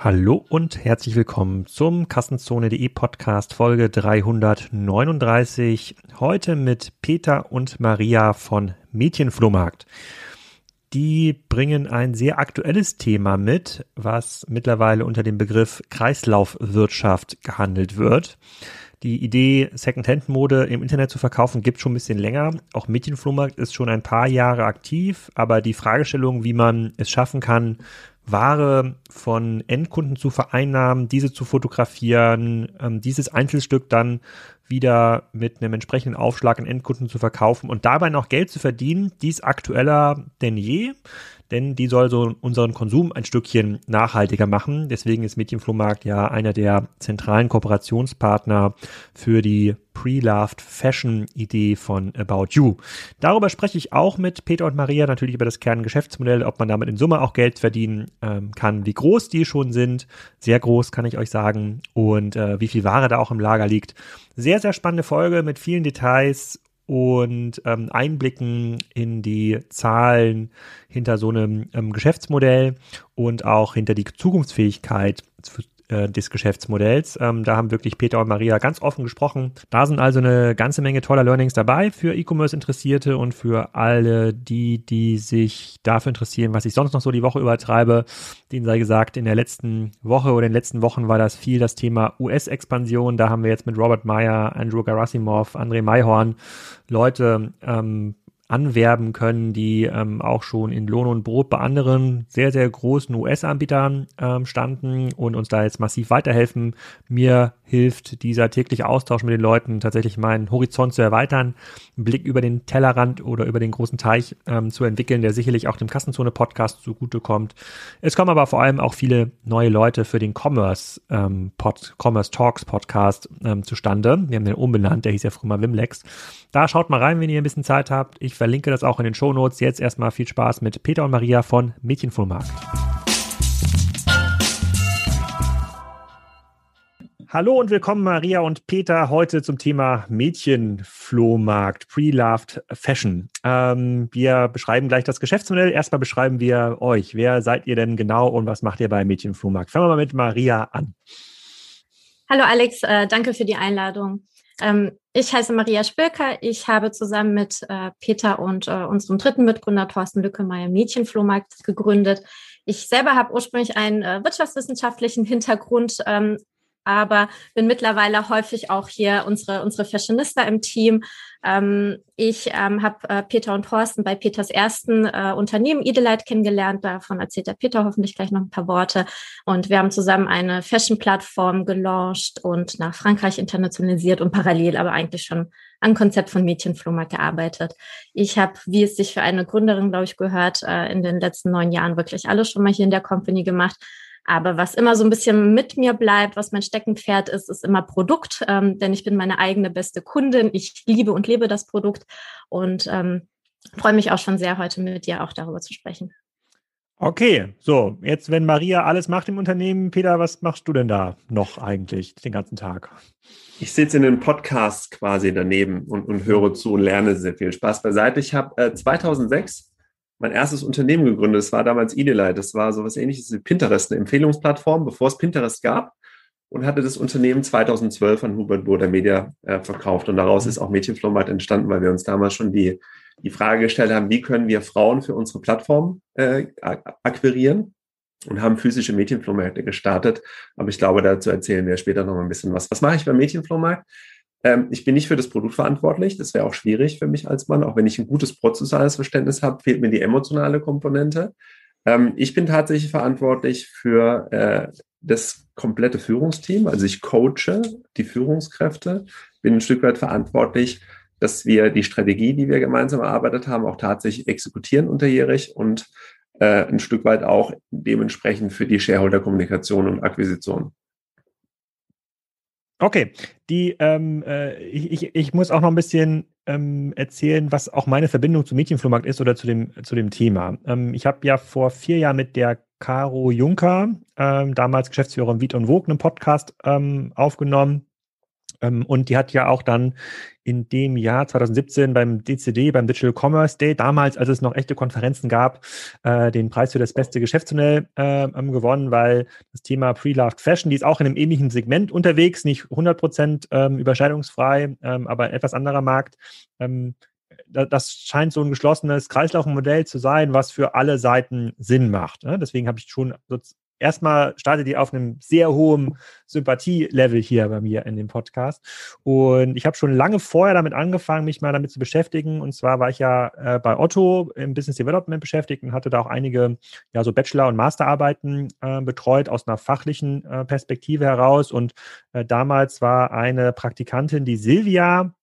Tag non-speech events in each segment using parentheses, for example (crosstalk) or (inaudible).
Hallo und herzlich willkommen zum Kassenzone.de Podcast Folge 339. Heute mit Peter und Maria von Mädchenflohmarkt. Die bringen ein sehr aktuelles Thema mit, was mittlerweile unter dem Begriff Kreislaufwirtschaft gehandelt wird. Die Idee, Secondhand-Mode im Internet zu verkaufen, gibt schon ein bisschen länger. Auch Mädchenflohmarkt ist schon ein paar Jahre aktiv, aber die Fragestellung, wie man es schaffen kann, Ware von Endkunden zu vereinnahmen, diese zu fotografieren, ähm, dieses Einzelstück dann wieder mit einem entsprechenden Aufschlag an Endkunden zu verkaufen und dabei noch Geld zu verdienen, dies aktueller denn je denn die soll so unseren Konsum ein Stückchen nachhaltiger machen. Deswegen ist Mädchenflohmarkt ja einer der zentralen Kooperationspartner für die Pre-Loved Fashion Idee von About You. Darüber spreche ich auch mit Peter und Maria, natürlich über das Kerngeschäftsmodell, ob man damit in Summe auch Geld verdienen ähm, kann, wie groß die schon sind. Sehr groß, kann ich euch sagen. Und äh, wie viel Ware da auch im Lager liegt. Sehr, sehr spannende Folge mit vielen Details und ähm, Einblicken in die Zahlen hinter so einem ähm, Geschäftsmodell und auch hinter die Zukunftsfähigkeit äh, des Geschäftsmodells. Ähm, da haben wirklich Peter und Maria ganz offen gesprochen. Da sind also eine ganze Menge toller Learnings dabei für E-Commerce-Interessierte und für alle die, die sich dafür interessieren, was ich sonst noch so die Woche übertreibe. Den sei gesagt, in der letzten Woche oder in den letzten Wochen war das viel das Thema US-Expansion. Da haben wir jetzt mit Robert Meyer, Andrew Garasimov, André Mayhorn Leute ähm, anwerben können, die ähm, auch schon in Lohn und Brot bei anderen sehr, sehr großen US-Anbietern ähm, standen und uns da jetzt massiv weiterhelfen. Mir hilft dieser tägliche Austausch mit den Leuten tatsächlich meinen Horizont zu erweitern, einen Blick über den Tellerrand oder über den großen Teich ähm, zu entwickeln, der sicherlich auch dem Kassenzone-Podcast zugutekommt. Es kommen aber vor allem auch viele neue Leute für den Commerce, ähm, Pod, Commerce Talks Podcast ähm, zustande. Wir haben den umbenannt, der hieß ja früher mal Wimlex. Da schaut mal rein, wenn ihr ein bisschen Zeit habt. Ich verlinke das auch in den Show Notes. Jetzt erstmal viel Spaß mit Peter und Maria von Mädchenflohmarkt. Hallo und willkommen Maria und Peter heute zum Thema Mädchenflohmarkt, Pre-Loved Fashion. Ähm, wir beschreiben gleich das Geschäftsmodell. Erstmal beschreiben wir euch. Wer seid ihr denn genau und was macht ihr bei Mädchenflohmarkt? Fangen wir mal mit Maria an. Hallo Alex, äh, danke für die Einladung. Ähm, ich heiße Maria Spilker. Ich habe zusammen mit äh, Peter und äh, unserem dritten Mitgründer Thorsten Lückemeier Mädchenflohmarkt gegründet. Ich selber habe ursprünglich einen äh, wirtschaftswissenschaftlichen Hintergrund, ähm, aber bin mittlerweile häufig auch hier unsere, unsere Fashionista im Team. Ähm, ich ähm, habe äh, Peter und Thorsten bei Peters ersten äh, Unternehmen Edelite kennengelernt. Davon erzählt der Peter hoffentlich gleich noch ein paar Worte. Und wir haben zusammen eine Fashion-Plattform gelauncht und nach Frankreich internationalisiert und parallel aber eigentlich schon an Konzept von Mädchenflohmarkt gearbeitet. Ich habe, wie es sich für eine Gründerin, glaube ich, gehört, äh, in den letzten neun Jahren wirklich alles schon mal hier in der Company gemacht aber was immer so ein bisschen mit mir bleibt, was mein Steckenpferd ist, ist immer Produkt, ähm, denn ich bin meine eigene beste Kundin. Ich liebe und lebe das Produkt und ähm, freue mich auch schon sehr, heute mit dir auch darüber zu sprechen. Okay, so, jetzt, wenn Maria alles macht im Unternehmen, Peter, was machst du denn da noch eigentlich den ganzen Tag? Ich sitze in einem Podcast quasi daneben und, und höre zu und lerne sehr viel. Spaß beiseite. Ich habe äh, 2006 mein erstes Unternehmen gegründet. Das war damals Edelite. Das war so was ähnliches wie Pinterest, eine Empfehlungsplattform, bevor es Pinterest gab. Und hatte das Unternehmen 2012 an Hubert Burda Media äh, verkauft. Und daraus ist auch Mädchenflohmarkt entstanden, weil wir uns damals schon die, die Frage gestellt haben, wie können wir Frauen für unsere Plattform äh, akquirieren? Und haben physische Mädchenflohmärkte gestartet. Aber ich glaube, dazu erzählen wir später noch mal ein bisschen was. Was mache ich beim Mädchenflohmarkt? Ähm, ich bin nicht für das Produkt verantwortlich. Das wäre auch schwierig für mich als Mann. Auch wenn ich ein gutes prozessuales Verständnis habe, fehlt mir die emotionale Komponente. Ähm, ich bin tatsächlich verantwortlich für äh, das komplette Führungsteam. Also ich coache die Führungskräfte, bin ein Stück weit verantwortlich, dass wir die Strategie, die wir gemeinsam erarbeitet haben, auch tatsächlich exekutieren unterjährig und äh, ein Stück weit auch dementsprechend für die Shareholder-Kommunikation und Akquisition. Okay, die, ähm, äh, ich, ich, muss auch noch ein bisschen ähm, erzählen, was auch meine Verbindung zum Mädchenflohmarkt ist oder zu dem, zu dem Thema. Ähm, ich habe ja vor vier Jahren mit der Caro Juncker, ähm, damals Geschäftsführerin Viet und Vogue, einen Podcast ähm, aufgenommen. Ähm, und die hat ja auch dann in dem Jahr 2017 beim DCD, beim Digital Commerce Day, damals, als es noch echte Konferenzen gab, äh, den Preis für das beste Geschäftsmodell äh, gewonnen, weil das Thema Pre-Loved Fashion, die ist auch in einem ähnlichen Segment unterwegs, nicht 100% ähm, überschneidungsfrei, ähm, aber etwas anderer Markt. Ähm, das scheint so ein geschlossenes Kreislaufmodell zu sein, was für alle Seiten Sinn macht. Ne? Deswegen habe ich schon erstmal startet die auf einem sehr hohen Sympathie-Level hier bei mir in dem Podcast. Und ich habe schon lange vorher damit angefangen, mich mal damit zu beschäftigen. Und zwar war ich ja äh, bei Otto im Business Development beschäftigt und hatte da auch einige ja so Bachelor- und Masterarbeiten äh, betreut aus einer fachlichen äh, Perspektive heraus. Und äh, damals war eine Praktikantin, die Silvia,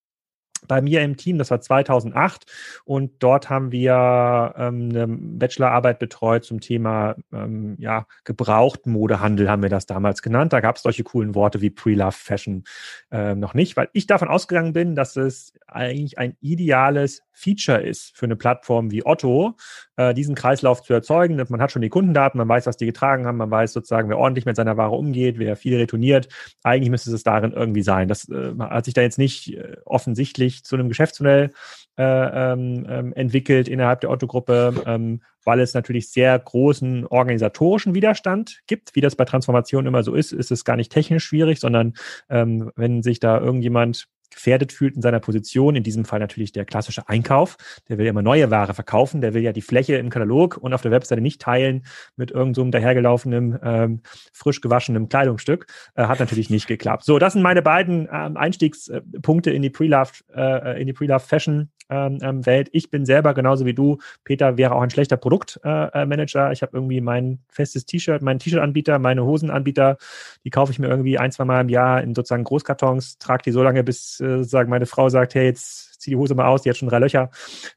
bei mir im Team, das war 2008 und dort haben wir ähm, eine Bachelorarbeit betreut zum Thema ähm, ja, Gebrauchtmodehandel, haben wir das damals genannt. Da gab es solche coolen Worte wie Pre-Love Fashion äh, noch nicht, weil ich davon ausgegangen bin, dass es eigentlich ein ideales Feature ist für eine Plattform wie Otto, äh, diesen Kreislauf zu erzeugen. Man hat schon die Kundendaten, man weiß, was die getragen haben, man weiß sozusagen, wer ordentlich mit seiner Ware umgeht, wer viel retourniert. Eigentlich müsste es darin irgendwie sein. Das äh, hat sich da jetzt nicht äh, offensichtlich zu einem Geschäftsmodell äh, ähm, ähm, entwickelt innerhalb der Otto-Gruppe, ähm, weil es natürlich sehr großen organisatorischen Widerstand gibt. Wie das bei Transformation immer so ist, ist es gar nicht technisch schwierig, sondern ähm, wenn sich da irgendjemand gefährdet fühlt in seiner Position, in diesem Fall natürlich der klassische Einkauf, der will ja immer neue Ware verkaufen, der will ja die Fläche im Katalog und auf der Webseite nicht teilen mit irgendeinem so dahergelaufenen, ähm, frisch gewaschenen Kleidungsstück, äh, hat natürlich nicht geklappt. So, das sind meine beiden ähm, Einstiegspunkte in die Pre-Love, äh, in die Pre-Love Fashion ähm, ähm, Welt. Ich bin selber genauso wie du. Peter wäre auch ein schlechter Produktmanager. Äh, ich habe irgendwie mein festes T-Shirt, meinen T-Shirt-Anbieter, meine Hosenanbieter, die kaufe ich mir irgendwie ein, zwei Mal im Jahr in sozusagen Großkartons, trage die so lange, bis äh, sozusagen meine Frau sagt, hey, jetzt zieh die Hose mal aus, die hat schon drei Löcher.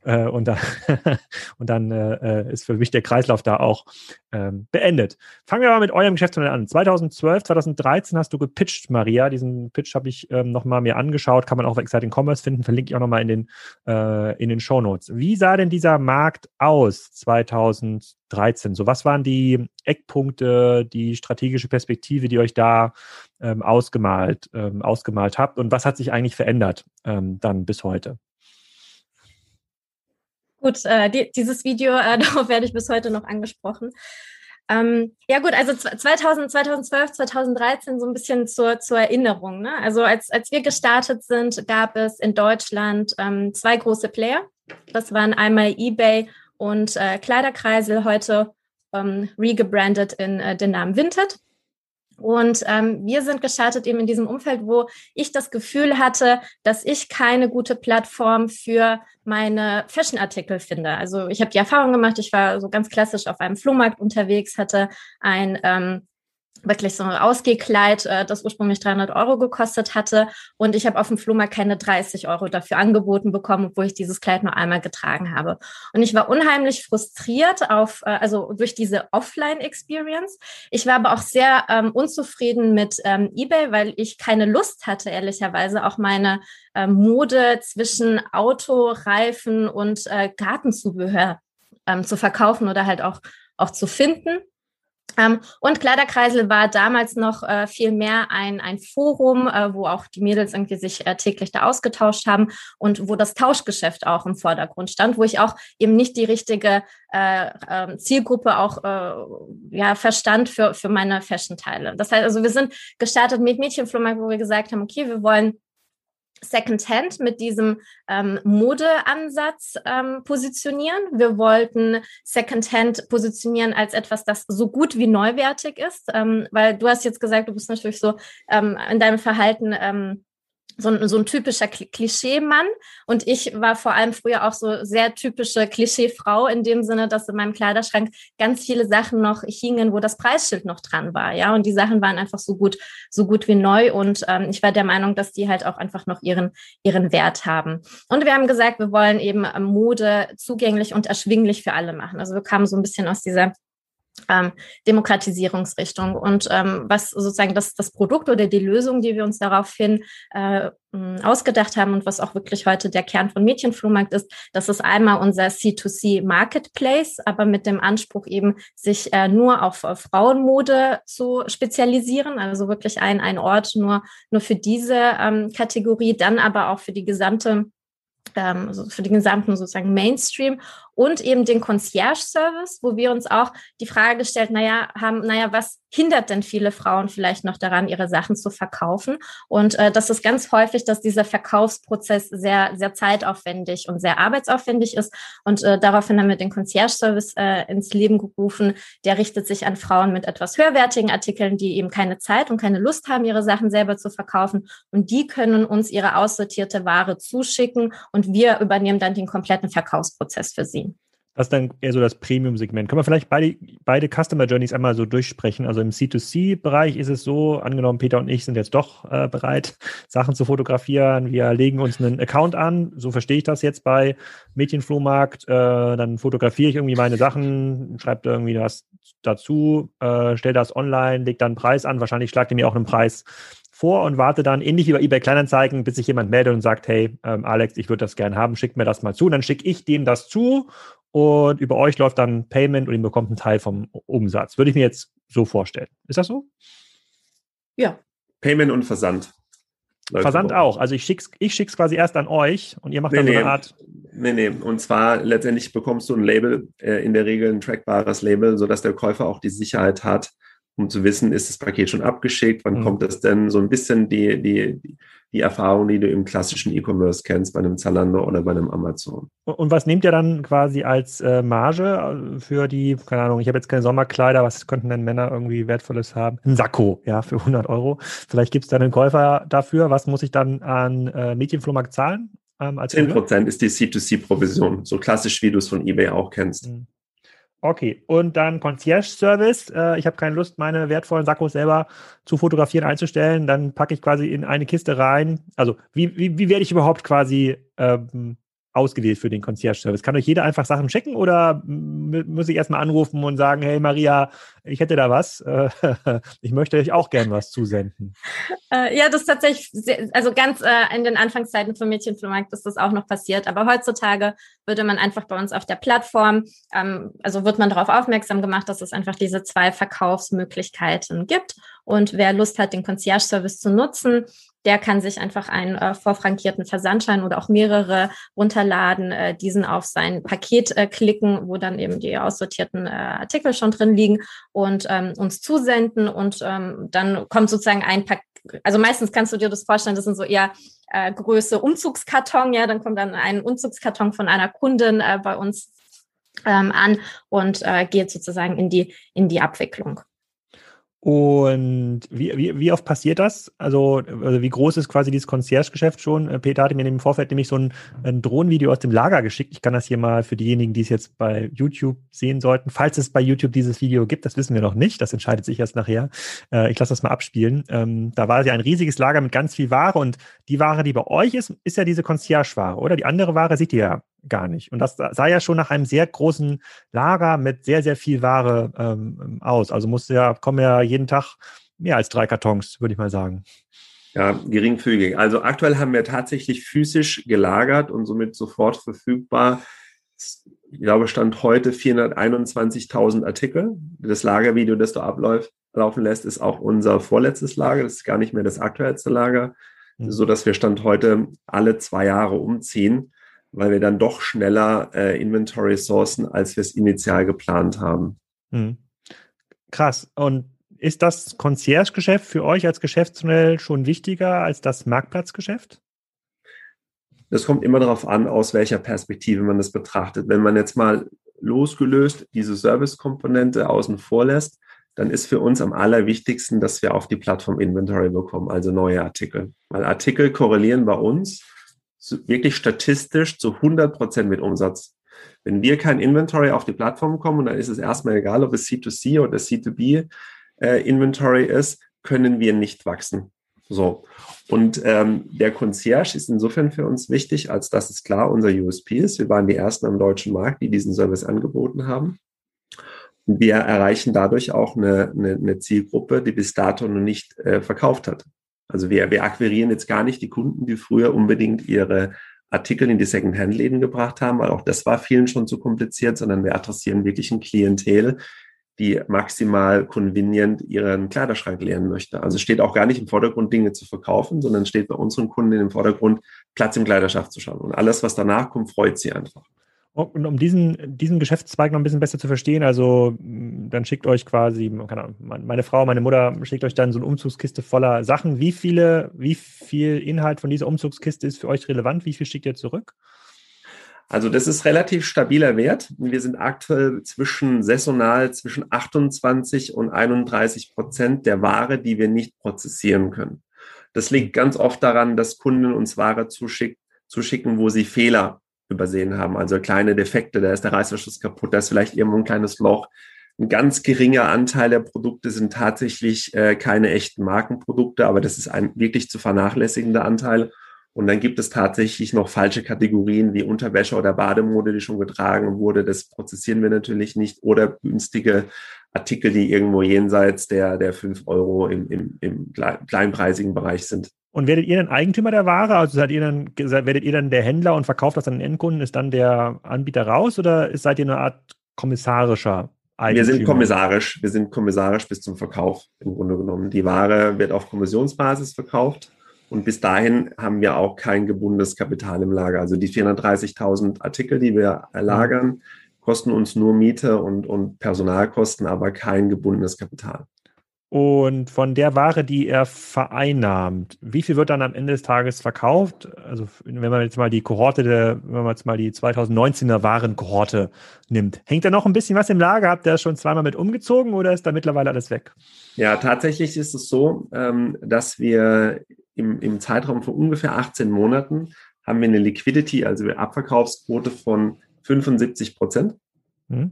Äh, und, da, (laughs) und dann äh, ist für mich der Kreislauf da auch ähm, beendet. Fangen wir mal mit eurem Geschäftsmodell an. 2012, 2013 hast du gepitcht, Maria. Diesen Pitch habe ich ähm, nochmal mir angeschaut. Kann man auch auf Exciting Commerce finden. Verlinke ich auch nochmal in den, äh, in den Show Notes. Wie sah denn dieser Markt aus 2013? So, was waren die Eckpunkte, die strategische Perspektive, die euch da ähm, ausgemalt, ähm, ausgemalt habt? Und was hat sich eigentlich verändert ähm, dann bis heute? Gut, äh, die, dieses Video, äh, (laughs) darauf werde ich bis heute noch angesprochen. Ähm, ja gut, also 2000, 2012, 2013 so ein bisschen zur, zur Erinnerung. Ne? Also als, als wir gestartet sind, gab es in Deutschland ähm, zwei große Player. Das waren einmal eBay und äh, Kleiderkreisel, heute ähm, regebrandet in äh, den Namen Vinted. Und ähm, wir sind gestartet eben in diesem Umfeld, wo ich das Gefühl hatte, dass ich keine gute Plattform für meine Fashion-Artikel finde. Also ich habe die Erfahrung gemacht, ich war so ganz klassisch auf einem Flohmarkt unterwegs, hatte ein ähm, wirklich so ein Ausgehkleid, äh, das ursprünglich 300 Euro gekostet hatte. Und ich habe auf dem Flohmarkt keine 30 Euro dafür angeboten bekommen, obwohl ich dieses Kleid nur einmal getragen habe. Und ich war unheimlich frustriert auf, äh, also durch diese Offline-Experience. Ich war aber auch sehr ähm, unzufrieden mit ähm, eBay, weil ich keine Lust hatte, ehrlicherweise auch meine äh, Mode zwischen Auto, Reifen und äh, Gartenzubehör ähm, zu verkaufen oder halt auch, auch zu finden. Ähm, und Kleiderkreisel war damals noch äh, viel mehr ein, ein Forum, äh, wo auch die Mädels irgendwie sich äh, täglich da ausgetauscht haben und wo das Tauschgeschäft auch im Vordergrund stand, wo ich auch eben nicht die richtige äh, ähm, Zielgruppe auch äh, ja, verstand für, für meine Fashion-Teile. Das heißt, also wir sind gestartet mit Mädchenflohmarkt, wo wir gesagt haben, okay, wir wollen Secondhand mit diesem ähm, Modeansatz ähm, positionieren. Wir wollten Secondhand positionieren als etwas, das so gut wie neuwertig ist, ähm, weil du hast jetzt gesagt, du bist natürlich so ähm, in deinem Verhalten ähm, so ein, so ein typischer Klischee-Mann. Und ich war vor allem früher auch so sehr typische Klischee-Frau in dem Sinne, dass in meinem Kleiderschrank ganz viele Sachen noch hingen, wo das Preisschild noch dran war. Ja, und die Sachen waren einfach so gut, so gut wie neu. Und ähm, ich war der Meinung, dass die halt auch einfach noch ihren, ihren Wert haben. Und wir haben gesagt, wir wollen eben Mode zugänglich und erschwinglich für alle machen. Also wir kamen so ein bisschen aus dieser ähm, Demokratisierungsrichtung. Und ähm, was sozusagen das, das Produkt oder die Lösung, die wir uns daraufhin äh, ausgedacht haben und was auch wirklich heute der Kern von Mädchenflohmarkt ist, das ist einmal unser C2C Marketplace, aber mit dem Anspruch eben, sich äh, nur auf äh, Frauenmode zu spezialisieren, also wirklich ein, ein Ort nur, nur für diese ähm, Kategorie, dann aber auch für die gesamte ähm, also für den gesamten sozusagen Mainstream und eben den Concierge-Service, wo wir uns auch die Frage gestellt, naja, haben, naja, was hindert denn viele Frauen vielleicht noch daran, ihre Sachen zu verkaufen? Und äh, das ist ganz häufig, dass dieser Verkaufsprozess sehr, sehr zeitaufwendig und sehr arbeitsaufwendig ist. Und äh, daraufhin haben wir den Concierge-Service äh, ins Leben gerufen. Der richtet sich an Frauen mit etwas höherwertigen Artikeln, die eben keine Zeit und keine Lust haben, ihre Sachen selber zu verkaufen. Und die können uns ihre aussortierte Ware zuschicken und wir übernehmen dann den kompletten Verkaufsprozess für sie. Das ist dann eher so das Premium-Segment. Können wir vielleicht beide, beide Customer Journeys einmal so durchsprechen? Also im C2C-Bereich ist es so, angenommen, Peter und ich sind jetzt doch äh, bereit, (laughs) Sachen zu fotografieren. Wir legen uns einen Account an, so verstehe ich das jetzt bei Mädchenflohmarkt. Äh, dann fotografiere ich irgendwie meine Sachen, schreibe irgendwie was dazu, äh, stelle das online, lege dann einen Preis an. Wahrscheinlich schlagt ihr mir auch einen Preis vor und warte dann ähnlich wie bei eBay Kleinanzeigen, bis sich jemand meldet und sagt, hey, ähm, Alex, ich würde das gerne haben, schickt mir das mal zu. Und dann schicke ich dem das zu und über euch läuft dann Payment und ihr bekommt einen Teil vom Umsatz. Würde ich mir jetzt so vorstellen. Ist das so? Ja. Payment und Versand. Versand auch. Also ich schicke ich schick's quasi erst an euch und ihr macht nee, dann so eine Art. Nee, nee. Und zwar letztendlich bekommst du ein Label, äh, in der Regel ein trackbares Label, sodass der Käufer auch die Sicherheit hat, um zu wissen, ist das Paket schon abgeschickt, wann mhm. kommt es denn? So ein bisschen die, die, die Erfahrung, die du im klassischen E-Commerce kennst, bei einem Zalando oder bei einem Amazon. Und was nehmt ihr dann quasi als äh, Marge äh, für die, keine Ahnung, ich habe jetzt keine Sommerkleider, was könnten denn Männer irgendwie Wertvolles haben? Ein Sakko, ja, für 100 Euro. Vielleicht gibt es dann einen Käufer dafür. Was muss ich dann an äh, Mädchenflohmarkt zahlen? Ähm, 10 Prozent ist die C2C-Provision, so klassisch, wie du es von eBay auch kennst. Mhm. Okay, und dann Concierge-Service. Äh, ich habe keine Lust, meine wertvollen Sakkos selber zu fotografieren, einzustellen. Dann packe ich quasi in eine Kiste rein. Also, wie, wie, wie werde ich überhaupt quasi ähm, ausgewählt für den Concierge-Service? Kann euch jeder einfach Sachen schicken oder muss ich erstmal anrufen und sagen, hey Maria, ich hätte da was, äh, (laughs) ich möchte euch auch gern was zusenden? Äh, ja, das ist tatsächlich, sehr, also ganz äh, in den Anfangszeiten von Mädchenflohmarkt ist das auch noch passiert, aber heutzutage würde man einfach bei uns auf der Plattform, ähm, also wird man darauf aufmerksam gemacht, dass es einfach diese zwei Verkaufsmöglichkeiten gibt und wer Lust hat, den Concierge-Service zu nutzen, der kann sich einfach einen äh, vorfrankierten Versandschein oder auch mehrere runterladen, äh, diesen auf sein Paket äh, klicken, wo dann eben die aussortierten äh, Artikel schon drin liegen und ähm, uns zusenden und ähm, dann kommt sozusagen ein Paket, also meistens kannst du dir das vorstellen, das sind so eher äh, Größe Umzugskarton, ja, dann kommt dann ein Umzugskarton von einer Kundin äh, bei uns ähm, an und äh, geht sozusagen in die, in die Abwicklung. Und wie, wie, wie oft passiert das? Also, also wie groß ist quasi dieses Concierge-Geschäft schon? Äh, Peter hatte mir im Vorfeld nämlich so ein, ein Drohnenvideo aus dem Lager geschickt. Ich kann das hier mal für diejenigen, die es jetzt bei YouTube sehen sollten. Falls es bei YouTube dieses Video gibt, das wissen wir noch nicht. Das entscheidet sich erst nachher. Äh, ich lasse das mal abspielen. Ähm, da war ja ein riesiges Lager mit ganz viel Ware und die Ware, die bei euch ist, ist ja diese Concierge-Ware, oder? Die andere Ware seht ihr ja gar nicht. Und das sah ja schon nach einem sehr großen Lager mit sehr, sehr viel Ware ähm, aus. Also musste ja, kommen ja jeden Tag mehr als drei Kartons, würde ich mal sagen. Ja, geringfügig. Also aktuell haben wir tatsächlich physisch gelagert und somit sofort verfügbar. Ich glaube, Stand heute 421.000 Artikel. Das Lagervideo, das du ablaufen lässt, ist auch unser vorletztes Lager. Das ist gar nicht mehr das aktuellste Lager, mhm. so dass wir Stand heute alle zwei Jahre umziehen weil wir dann doch schneller äh, Inventory sourcen, als wir es initial geplant haben. Hm. Krass. Und ist das Concierge-Geschäft für euch als Geschäftsmodell schon wichtiger als das Marktplatzgeschäft? Das kommt immer darauf an, aus welcher Perspektive man das betrachtet. Wenn man jetzt mal losgelöst diese Service-Komponente außen vor lässt, dann ist für uns am allerwichtigsten, dass wir auf die Plattform Inventory bekommen, also neue Artikel. Weil Artikel korrelieren bei uns wirklich statistisch zu 100 Prozent mit Umsatz. Wenn wir kein Inventory auf die Plattform kommen, dann ist es erstmal egal, ob es C2C oder C2B äh, Inventory ist, können wir nicht wachsen. So. Und ähm, der Concierge ist insofern für uns wichtig, als dass es klar unser USP ist. Wir waren die ersten am deutschen Markt, die diesen Service angeboten haben. wir erreichen dadurch auch eine, eine, eine Zielgruppe, die bis dato noch nicht äh, verkauft hat. Also wir, wir akquirieren jetzt gar nicht die Kunden, die früher unbedingt ihre Artikel in die Second-Hand-Läden gebracht haben, weil auch das war vielen schon zu kompliziert, sondern wir adressieren wirklich ein Klientel, die maximal convenient ihren Kleiderschrank leeren möchte. Also steht auch gar nicht im Vordergrund, Dinge zu verkaufen, sondern steht bei unseren Kunden im Vordergrund, Platz im Kleiderschaft zu schauen. Und alles, was danach kommt, freut sie einfach. Und um diesen, diesen Geschäftszweig noch ein bisschen besser zu verstehen, also dann schickt euch quasi, keine Ahnung, meine Frau, meine Mutter schickt euch dann so eine Umzugskiste voller Sachen. Wie viele, wie viel Inhalt von dieser Umzugskiste ist für euch relevant? Wie viel schickt ihr zurück? Also das ist relativ stabiler Wert. Wir sind aktuell zwischen saisonal zwischen 28 und 31 Prozent der Ware, die wir nicht prozessieren können. Das liegt ganz oft daran, dass Kunden uns Ware zuschick, zuschicken, wo sie Fehler übersehen haben. Also kleine Defekte, da ist der Reißverschluss kaputt, da ist vielleicht irgendwo ein kleines Loch. Ein ganz geringer Anteil der Produkte sind tatsächlich äh, keine echten Markenprodukte, aber das ist ein wirklich zu vernachlässigender Anteil. Und dann gibt es tatsächlich noch falsche Kategorien wie Unterwäsche oder Bademode, die schon getragen wurde. Das prozessieren wir natürlich nicht. Oder günstige Artikel, die irgendwo jenseits der, der fünf Euro im, im, im kleinpreisigen Bereich sind. Und werdet ihr dann Eigentümer der Ware? Also seid ihr dann, werdet ihr dann der Händler und verkauft das an den Endkunden? Ist dann der Anbieter raus oder seid ihr eine Art kommissarischer Eigentümer? Wir sind kommissarisch. Wir sind kommissarisch bis zum Verkauf im Grunde genommen. Die Ware wird auf Kommissionsbasis verkauft. Und bis dahin haben wir auch kein gebundenes Kapital im Lager. Also die 430.000 Artikel, die wir lagern, kosten uns nur Miete und, und Personalkosten, aber kein gebundenes Kapital. Und von der Ware, die er vereinnahmt, wie viel wird dann am Ende des Tages verkauft? Also wenn man jetzt mal die Kohorte, der, wenn man jetzt mal die 2019er Warenkohorte nimmt, hängt da noch ein bisschen was im Lager? Habt ihr schon zweimal mit umgezogen oder ist da mittlerweile alles weg? Ja, tatsächlich ist es so, ähm, dass wir im, im Zeitraum von ungefähr 18 Monaten haben wir eine Liquidity, also eine Abverkaufsquote von 75 Prozent. Mhm.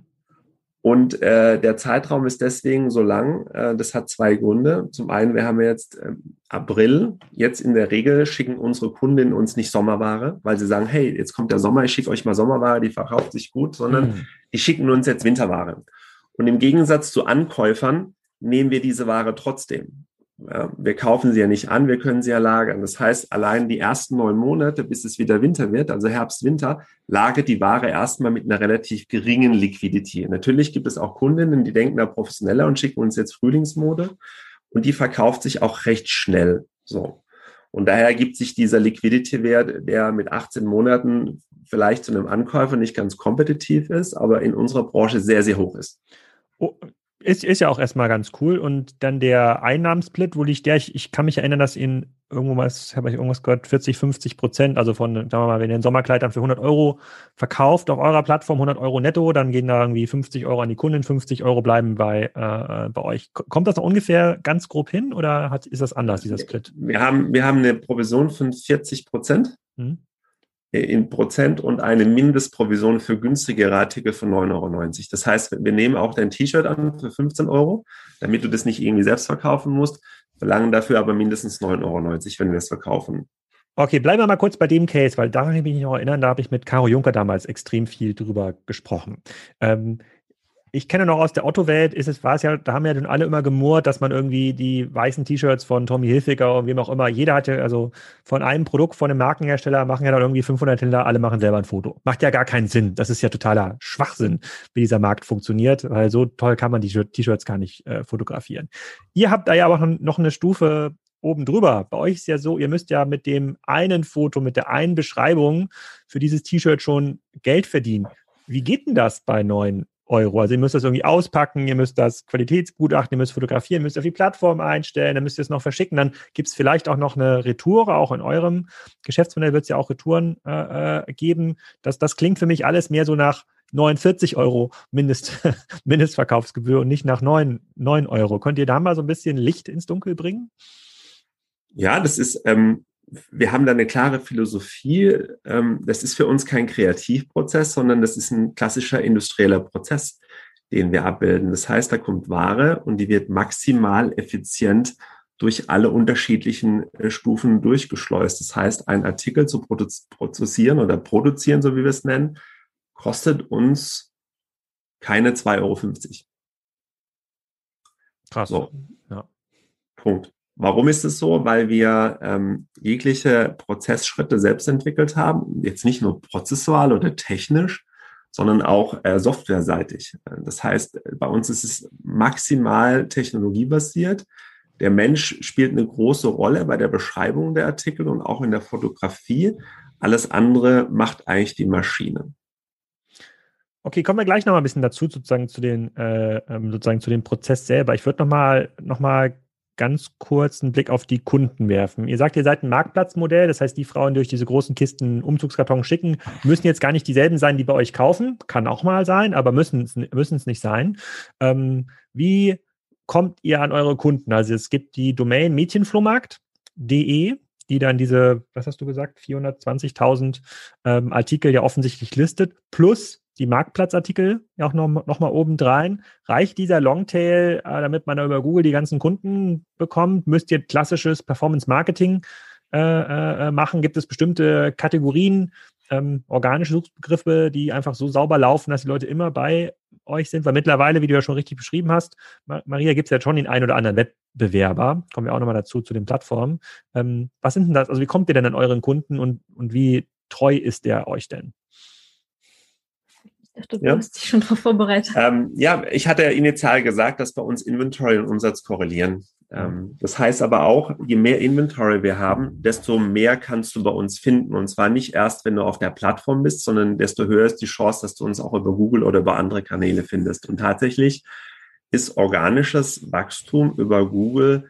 Und äh, der Zeitraum ist deswegen so lang. Äh, das hat zwei Gründe. Zum einen, wir haben jetzt äh, April. Jetzt in der Regel schicken unsere Kundinnen uns nicht Sommerware, weil sie sagen, hey, jetzt kommt der Sommer, ich schicke euch mal Sommerware, die verkauft sich gut, sondern mhm. die schicken uns jetzt Winterware. Und im Gegensatz zu Ankäufern nehmen wir diese Ware trotzdem. Wir kaufen sie ja nicht an, wir können sie ja lagern. Das heißt, allein die ersten neun Monate, bis es wieder Winter wird, also Herbst, Winter, lagert die Ware erstmal mit einer relativ geringen Liquidität. Natürlich gibt es auch Kundinnen, die denken da professioneller und schicken uns jetzt Frühlingsmode und die verkauft sich auch recht schnell. So. Und daher gibt sich dieser Liquidity-Wert, der mit 18 Monaten vielleicht zu einem Ankäufer nicht ganz kompetitiv ist, aber in unserer Branche sehr, sehr hoch ist. Oh, ist, ist ja auch erstmal ganz cool. Und dann der Einnahmensplit, wo liegt der? Ich, ich kann mich erinnern, dass in irgendwo mal, habe ich irgendwas gehört, 40, 50 Prozent, also von, sagen wir mal, wenn ihr ein Sommerkleid dann für 100 Euro verkauft auf eurer Plattform, 100 Euro netto, dann gehen da irgendwie 50 Euro an die Kunden, 50 Euro bleiben bei, äh, bei euch. Kommt das noch ungefähr ganz grob hin oder hat, ist das anders, dieser Split? Wir haben, wir haben eine Provision von 40 Prozent. Hm in Prozent und eine Mindestprovision für günstigere Artikel von 9,90 Euro. Das heißt, wir nehmen auch dein T-Shirt an für 15 Euro, damit du das nicht irgendwie selbst verkaufen musst, verlangen dafür aber mindestens 9,90 Euro, wenn wir es verkaufen. Okay, bleiben wir mal kurz bei dem Case, weil daran kann ich mich noch erinnern, da habe ich mit Caro Juncker damals extrem viel drüber gesprochen. Ähm, ich kenne noch aus der Otto-Welt, ist es, war es ja, da haben ja dann alle immer gemurrt, dass man irgendwie die weißen T-Shirts von Tommy Hilfiger und wem auch immer, jeder hatte, also von einem Produkt von einem Markenhersteller machen ja dann irgendwie 500 Händler, alle machen selber ein Foto. Macht ja gar keinen Sinn. Das ist ja totaler Schwachsinn, wie dieser Markt funktioniert, weil so toll kann man die T-Shirts gar nicht äh, fotografieren. Ihr habt da ja aber noch eine Stufe oben drüber. Bei euch ist ja so, ihr müsst ja mit dem einen Foto, mit der einen Beschreibung für dieses T-Shirt schon Geld verdienen. Wie geht denn das bei neuen Euro. Also ihr müsst das irgendwie auspacken, ihr müsst das Qualitätsgutachten, ihr müsst fotografieren, müsst auf die Plattform einstellen, dann müsst ihr es noch verschicken, dann gibt es vielleicht auch noch eine Retour, auch in eurem Geschäftsmodell wird es ja auch Retouren äh, äh, geben. Das, das klingt für mich alles mehr so nach 49 Euro Mindest, (laughs) Mindestverkaufsgebühr und nicht nach 9, 9 Euro. Könnt ihr da mal so ein bisschen Licht ins Dunkel bringen? Ja, das ist, ähm, wir haben da eine klare Philosophie. Ähm, das ist für uns kein Kreativprozess, sondern das ist ein klassischer industrieller Prozess, den wir abbilden. Das heißt, da kommt Ware und die wird maximal effizient durch alle unterschiedlichen äh, Stufen durchgeschleust. Das heißt, ein Artikel zu produzieren oder produzieren, so wie wir es nennen, kostet uns keine 2,50 Euro. Krass. So. Ja. Punkt. Warum ist es so? Weil wir ähm, jegliche Prozessschritte selbst entwickelt haben, jetzt nicht nur prozessual oder technisch, sondern auch äh, softwareseitig. Das heißt, bei uns ist es maximal technologiebasiert. Der Mensch spielt eine große Rolle bei der Beschreibung der Artikel und auch in der Fotografie. Alles andere macht eigentlich die Maschine. Okay, kommen wir gleich noch mal ein bisschen dazu, sozusagen zu den, äh, ähm, sozusagen zu dem Prozess selber. Ich würde noch mal, noch mal ganz kurz einen Blick auf die Kunden werfen. Ihr sagt, ihr seid ein Marktplatzmodell, das heißt, die Frauen, die euch diese großen Kisten Umzugskarton schicken, müssen jetzt gar nicht dieselben sein, die bei euch kaufen. Kann auch mal sein, aber müssen es, nicht sein. Ähm, wie kommt ihr an eure Kunden? Also es gibt die Domain mädchenflohmarkt.de, die dann diese, was hast du gesagt, 420.000 ähm, Artikel ja offensichtlich listet, plus die Marktplatzartikel auch noch, noch mal obendrein. Reicht dieser Longtail, äh, damit man da über Google die ganzen Kunden bekommt? Müsst ihr klassisches Performance-Marketing äh, äh, machen? Gibt es bestimmte Kategorien, ähm, organische Suchbegriffe, die einfach so sauber laufen, dass die Leute immer bei euch sind? Weil mittlerweile, wie du ja schon richtig beschrieben hast, Maria, gibt es ja schon den einen oder anderen Wettbewerber. Kommen wir auch nochmal dazu, zu den Plattformen. Ähm, was sind denn das? Also wie kommt ihr denn an euren Kunden und, und wie treu ist der euch denn? Dachte, du ja. hast dich schon darauf vorbereitet. Ähm, ja, ich hatte initial gesagt, dass bei uns Inventory und Umsatz korrelieren. Ähm, das heißt aber auch, je mehr Inventory wir haben, desto mehr kannst du bei uns finden. Und zwar nicht erst, wenn du auf der Plattform bist, sondern desto höher ist die Chance, dass du uns auch über Google oder über andere Kanäle findest. Und tatsächlich ist organisches Wachstum über Google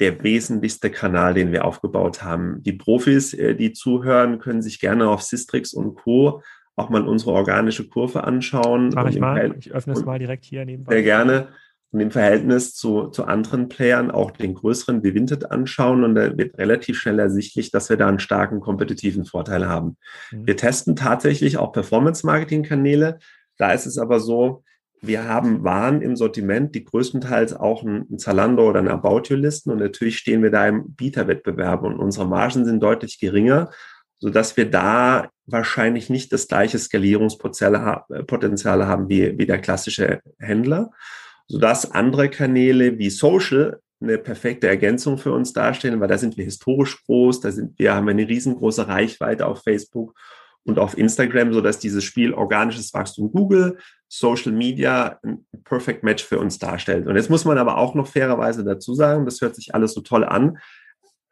der wesentlichste Kanal, den wir aufgebaut haben. Die Profis, äh, die zuhören, können sich gerne auf Sistrix und Co auch mal unsere organische Kurve anschauen. Mach ich mal. Ich öffne es mal direkt hier nebenbei. Sehr gerne. Und im Verhältnis zu, zu anderen Playern auch den größeren wie Vinted anschauen und da wird relativ schnell ersichtlich, dass wir da einen starken kompetitiven Vorteil haben. Mhm. Wir testen tatsächlich auch Performance-Marketing-Kanäle. Da ist es aber so, wir haben Waren im Sortiment, die größtenteils auch ein, Zalando oder ein About You listen und natürlich stehen wir da im Bieterwettbewerb und unsere Margen sind deutlich geringer so dass wir da wahrscheinlich nicht das gleiche Skalierungspotenzial haben wie, wie der klassische Händler, so dass andere Kanäle wie Social eine perfekte Ergänzung für uns darstellen, weil da sind wir historisch groß, da sind wir haben eine riesengroße Reichweite auf Facebook und auf Instagram, so dass dieses Spiel organisches Wachstum Google, Social Media ein Perfect Match für uns darstellt. Und jetzt muss man aber auch noch fairerweise dazu sagen, das hört sich alles so toll an,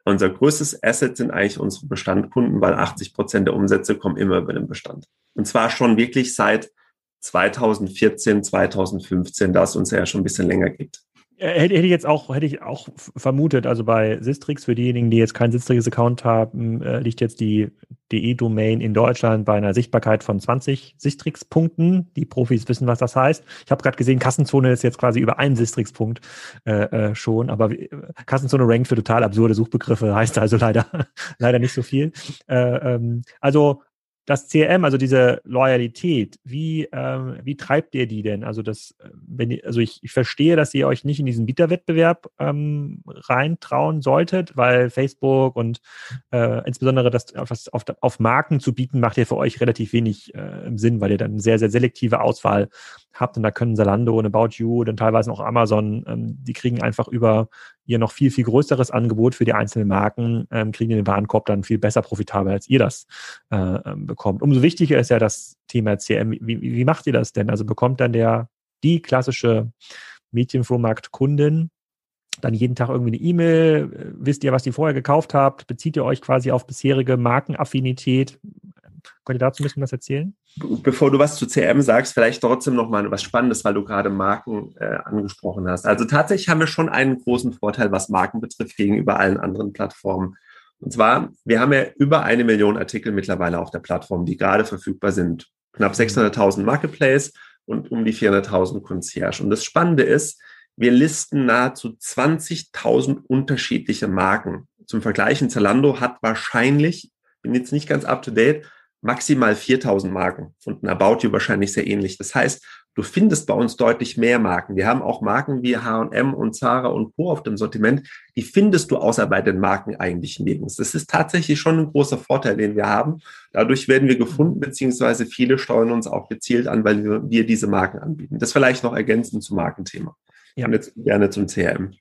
unser größtes Asset sind eigentlich unsere Bestandkunden, weil 80 Prozent der Umsätze kommen immer über den Bestand. Und zwar schon wirklich seit 2014, 2015, da es uns ja schon ein bisschen länger gibt. Äh, hätte, hätte ich jetzt auch, hätte ich auch vermutet, also bei Sistrix, für diejenigen, die jetzt keinen Sistrix-Account haben, äh, liegt jetzt die DE-Domain in Deutschland bei einer Sichtbarkeit von 20 Sistrix-Punkten. Die Profis wissen, was das heißt. Ich habe gerade gesehen, Kassenzone ist jetzt quasi über einen Sistrix-Punkt äh, äh, schon, aber äh, Kassenzone rankt für total absurde Suchbegriffe, (laughs) heißt also leider, (laughs) leider nicht so viel. Äh, ähm, also das CRM, also diese Loyalität, wie, ähm, wie treibt ihr die denn? Also das, äh, wenn ihr, also ich, ich verstehe, dass ihr euch nicht in diesen Bieterwettbewerb ähm, reintrauen solltet, weil Facebook und äh, insbesondere das was auf, auf Marken zu bieten, macht ja für euch relativ wenig äh, Sinn, weil ihr dann sehr, sehr selektive Auswahl habt und da können Zalando und About You, dann teilweise auch Amazon, ähm, die kriegen einfach über ihr noch viel, viel größeres Angebot für die einzelnen Marken, ähm, kriegen den Warenkorb dann viel besser profitabel, als ihr das äh, ähm, bekommt. Umso wichtiger ist ja das Thema CM. Wie, wie macht ihr das denn? Also bekommt dann der, die klassische Mädchenflohmarkt-Kundin dann jeden Tag irgendwie eine E-Mail, wisst ihr, was ihr vorher gekauft habt, bezieht ihr euch quasi auf bisherige Markenaffinität, Könnt ihr dazu ein bisschen was erzählen? Bevor du was zu CM sagst, vielleicht trotzdem noch mal was Spannendes, weil du gerade Marken äh, angesprochen hast. Also tatsächlich haben wir schon einen großen Vorteil, was Marken betrifft, gegenüber allen anderen Plattformen. Und zwar, wir haben ja über eine Million Artikel mittlerweile auf der Plattform, die gerade verfügbar sind. Knapp 600.000 Marketplace und um die 400.000 Concierge. Und das Spannende ist, wir listen nahezu 20.000 unterschiedliche Marken. Zum Vergleichen, Zalando hat wahrscheinlich, bin jetzt nicht ganz up to date, maximal 4000 Marken und ein About You wahrscheinlich sehr ähnlich. Das heißt, du findest bei uns deutlich mehr Marken. Wir haben auch Marken wie H&M und Zara und Co. auf dem Sortiment. Die findest du außer bei den Marken eigentlich nirgends. Das ist tatsächlich schon ein großer Vorteil, den wir haben. Dadurch werden wir gefunden, beziehungsweise viele steuern uns auch gezielt an, weil wir, wir diese Marken anbieten. Das vielleicht noch ergänzend zum Markenthema. Ja. Und jetzt gerne zum CRM.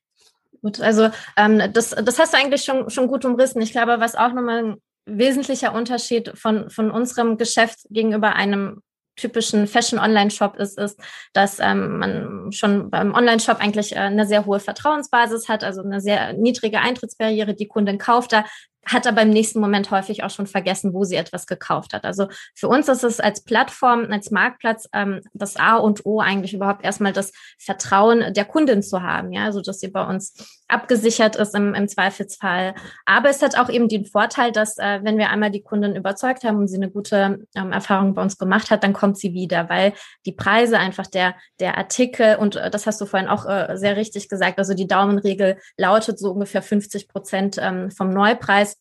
Gut, also ähm, das, das hast du eigentlich schon, schon gut umrissen. Ich glaube, was auch nochmal ein wesentlicher Unterschied von, von unserem Geschäft gegenüber einem typischen Fashion-Online-Shop ist, ist, dass ähm, man schon beim Online-Shop eigentlich äh, eine sehr hohe Vertrauensbasis hat, also eine sehr niedrige Eintrittsbarriere. Die Kundin kauft da, hat aber im nächsten Moment häufig auch schon vergessen, wo sie etwas gekauft hat. Also für uns ist es als Plattform, als Marktplatz ähm, das A und O eigentlich überhaupt erstmal das Vertrauen der Kundin zu haben, ja, also dass sie bei uns abgesichert ist im, im Zweifelsfall. Aber es hat auch eben den Vorteil, dass äh, wenn wir einmal die Kundin überzeugt haben und sie eine gute ähm, Erfahrung bei uns gemacht hat, dann kommt sie wieder, weil die Preise einfach der, der Artikel und äh, das hast du vorhin auch äh, sehr richtig gesagt, also die Daumenregel lautet so ungefähr 50 Prozent ähm, vom Neupreis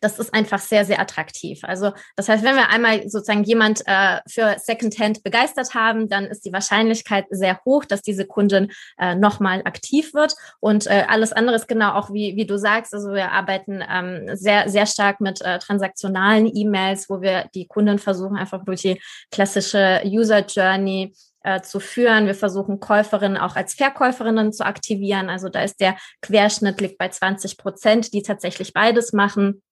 das ist einfach sehr, sehr attraktiv. Also das heißt, wenn wir einmal sozusagen jemand äh, für Secondhand begeistert haben, dann ist die Wahrscheinlichkeit sehr hoch, dass diese Kundin äh, nochmal aktiv wird. Und äh, alles andere ist genau auch wie, wie du sagst. Also wir arbeiten ähm, sehr, sehr stark mit äh, transaktionalen E-Mails, wo wir die Kunden versuchen, einfach durch die klassische User Journey äh, zu führen. Wir versuchen Käuferinnen auch als Verkäuferinnen zu aktivieren. Also da ist der Querschnitt liegt bei 20 Prozent, die tatsächlich beides machen.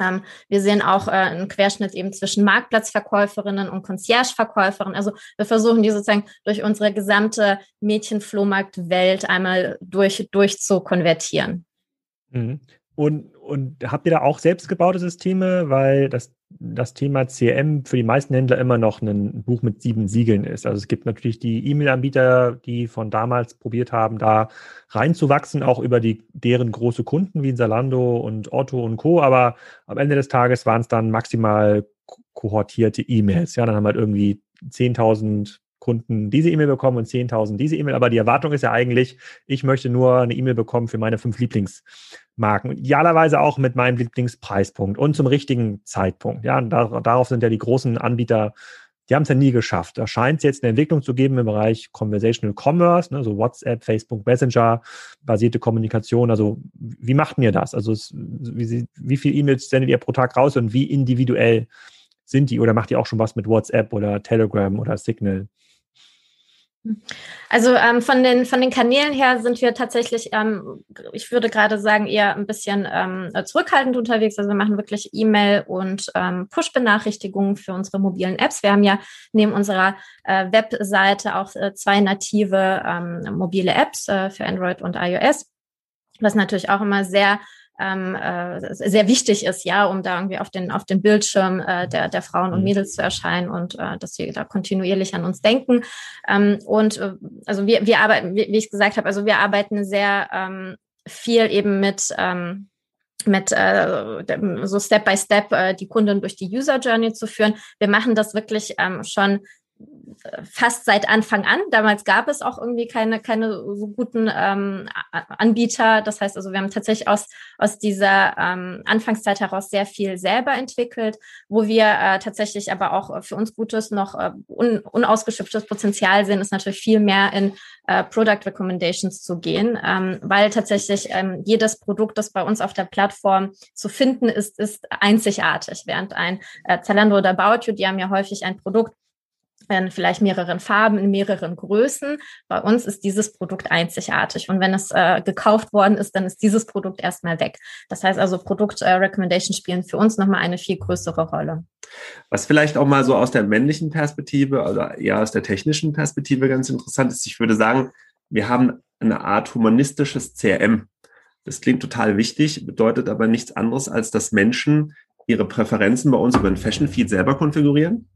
Ähm, wir sehen auch äh, einen Querschnitt eben zwischen Marktplatzverkäuferinnen und Concierge-Verkäuferinnen. Also wir versuchen die sozusagen durch unsere gesamte Mädchenflohmarktwelt einmal durch, durch zu konvertieren. Mhm. Und, und habt ihr da auch selbstgebaute Systeme? Weil das das Thema CRM für die meisten Händler immer noch ein Buch mit sieben Siegeln ist. Also es gibt natürlich die E-Mail-Anbieter, die von damals probiert haben, da reinzuwachsen, auch über die deren große Kunden wie Zalando und Otto und Co. Aber am Ende des Tages waren es dann maximal kohortierte E-Mails. Ja, dann haben halt irgendwie 10.000 Kunden diese E-Mail bekommen und 10.000 diese E-Mail. Aber die Erwartung ist ja eigentlich, ich möchte nur eine E-Mail bekommen für meine fünf Lieblingsmarken. Idealerweise auch mit meinem Lieblingspreispunkt und zum richtigen Zeitpunkt. Ja, und darauf sind ja die großen Anbieter, die haben es ja nie geschafft. Da scheint es jetzt eine Entwicklung zu geben im Bereich Conversational Commerce, ne, so WhatsApp, Facebook Messenger, basierte Kommunikation. Also wie macht ihr das? Also es, wie, wie viele E-Mails sendet ihr pro Tag raus und wie individuell sind die? Oder macht ihr auch schon was mit WhatsApp oder Telegram oder Signal? Also ähm, von, den, von den Kanälen her sind wir tatsächlich, ähm, ich würde gerade sagen, eher ein bisschen ähm, zurückhaltend unterwegs. Also wir machen wirklich E-Mail und ähm, Push-Benachrichtigungen für unsere mobilen Apps. Wir haben ja neben unserer äh, Webseite auch äh, zwei native ähm, mobile Apps äh, für Android und iOS, was natürlich auch immer sehr ähm, äh, sehr wichtig ist, ja, um da irgendwie auf den, auf den Bildschirm äh, der, der Frauen und mhm. Mädels zu erscheinen und äh, dass sie da kontinuierlich an uns denken. Ähm, und äh, also wir, wir arbeiten, wie, wie ich gesagt habe, also wir arbeiten sehr ähm, viel eben mit ähm, mit äh, so Step by Step äh, die Kunden durch die User Journey zu führen. Wir machen das wirklich ähm, schon fast seit Anfang an. Damals gab es auch irgendwie keine, keine so guten ähm, Anbieter. Das heißt also, wir haben tatsächlich aus, aus dieser ähm, Anfangszeit heraus sehr viel selber entwickelt, wo wir äh, tatsächlich aber auch für uns gutes, noch äh, un, unausgeschöpftes Potenzial sehen, ist natürlich viel mehr in äh, Product Recommendations zu gehen, ähm, weil tatsächlich ähm, jedes Produkt, das bei uns auf der Plattform zu finden ist, ist einzigartig. Während ein äh, Zalando oder About die haben ja häufig ein Produkt, in vielleicht mehreren Farben, in mehreren Größen. Bei uns ist dieses Produkt einzigartig. Und wenn es äh, gekauft worden ist, dann ist dieses Produkt erstmal weg. Das heißt also, Produkt-Recommendation äh, spielen für uns nochmal eine viel größere Rolle. Was vielleicht auch mal so aus der männlichen Perspektive, also eher aus der technischen Perspektive ganz interessant ist, ich würde sagen, wir haben eine Art humanistisches CRM. Das klingt total wichtig, bedeutet aber nichts anderes, als dass Menschen ihre Präferenzen bei uns über den Fashion Feed selber konfigurieren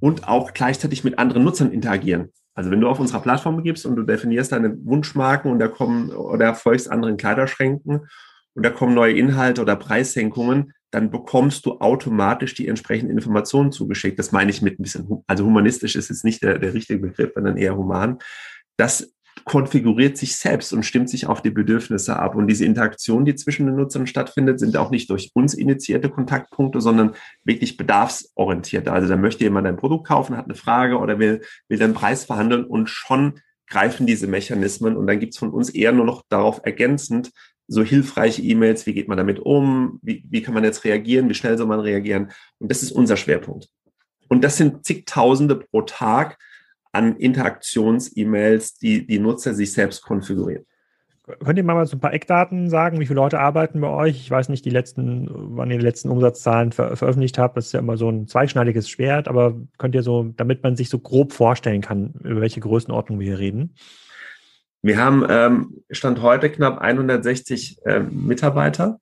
und auch gleichzeitig mit anderen Nutzern interagieren. Also wenn du auf unserer Plattform begibst und du definierst deine Wunschmarken und da kommen oder folgst anderen Kleiderschränken und da kommen neue Inhalte oder Preissenkungen, dann bekommst du automatisch die entsprechenden Informationen zugeschickt. Das meine ich mit ein bisschen, also humanistisch ist jetzt nicht der, der richtige Begriff, sondern eher human. Das konfiguriert sich selbst und stimmt sich auf die Bedürfnisse ab. Und diese Interaktion, die zwischen den Nutzern stattfindet, sind auch nicht durch uns initiierte Kontaktpunkte, sondern wirklich bedarfsorientierte. Also da möchte jemand ein Produkt kaufen, hat eine Frage oder will, will den Preis verhandeln und schon greifen diese Mechanismen. Und dann gibt's von uns eher nur noch darauf ergänzend so hilfreiche E-Mails, wie geht man damit um, wie, wie kann man jetzt reagieren, wie schnell soll man reagieren. Und das ist unser Schwerpunkt. Und das sind zigtausende pro Tag an Interaktions-E-Mails, die die Nutzer sich selbst konfigurieren. Könnt ihr mal so ein paar Eckdaten sagen, wie viele Leute arbeiten bei euch? Ich weiß nicht, die letzten, wann ihr die letzten Umsatzzahlen ver veröffentlicht habt. Das ist ja immer so ein zweischneidiges Schwert, aber könnt ihr so, damit man sich so grob vorstellen kann, über welche Größenordnung wir hier reden? Wir haben ähm, Stand heute knapp 160 äh, Mitarbeiter.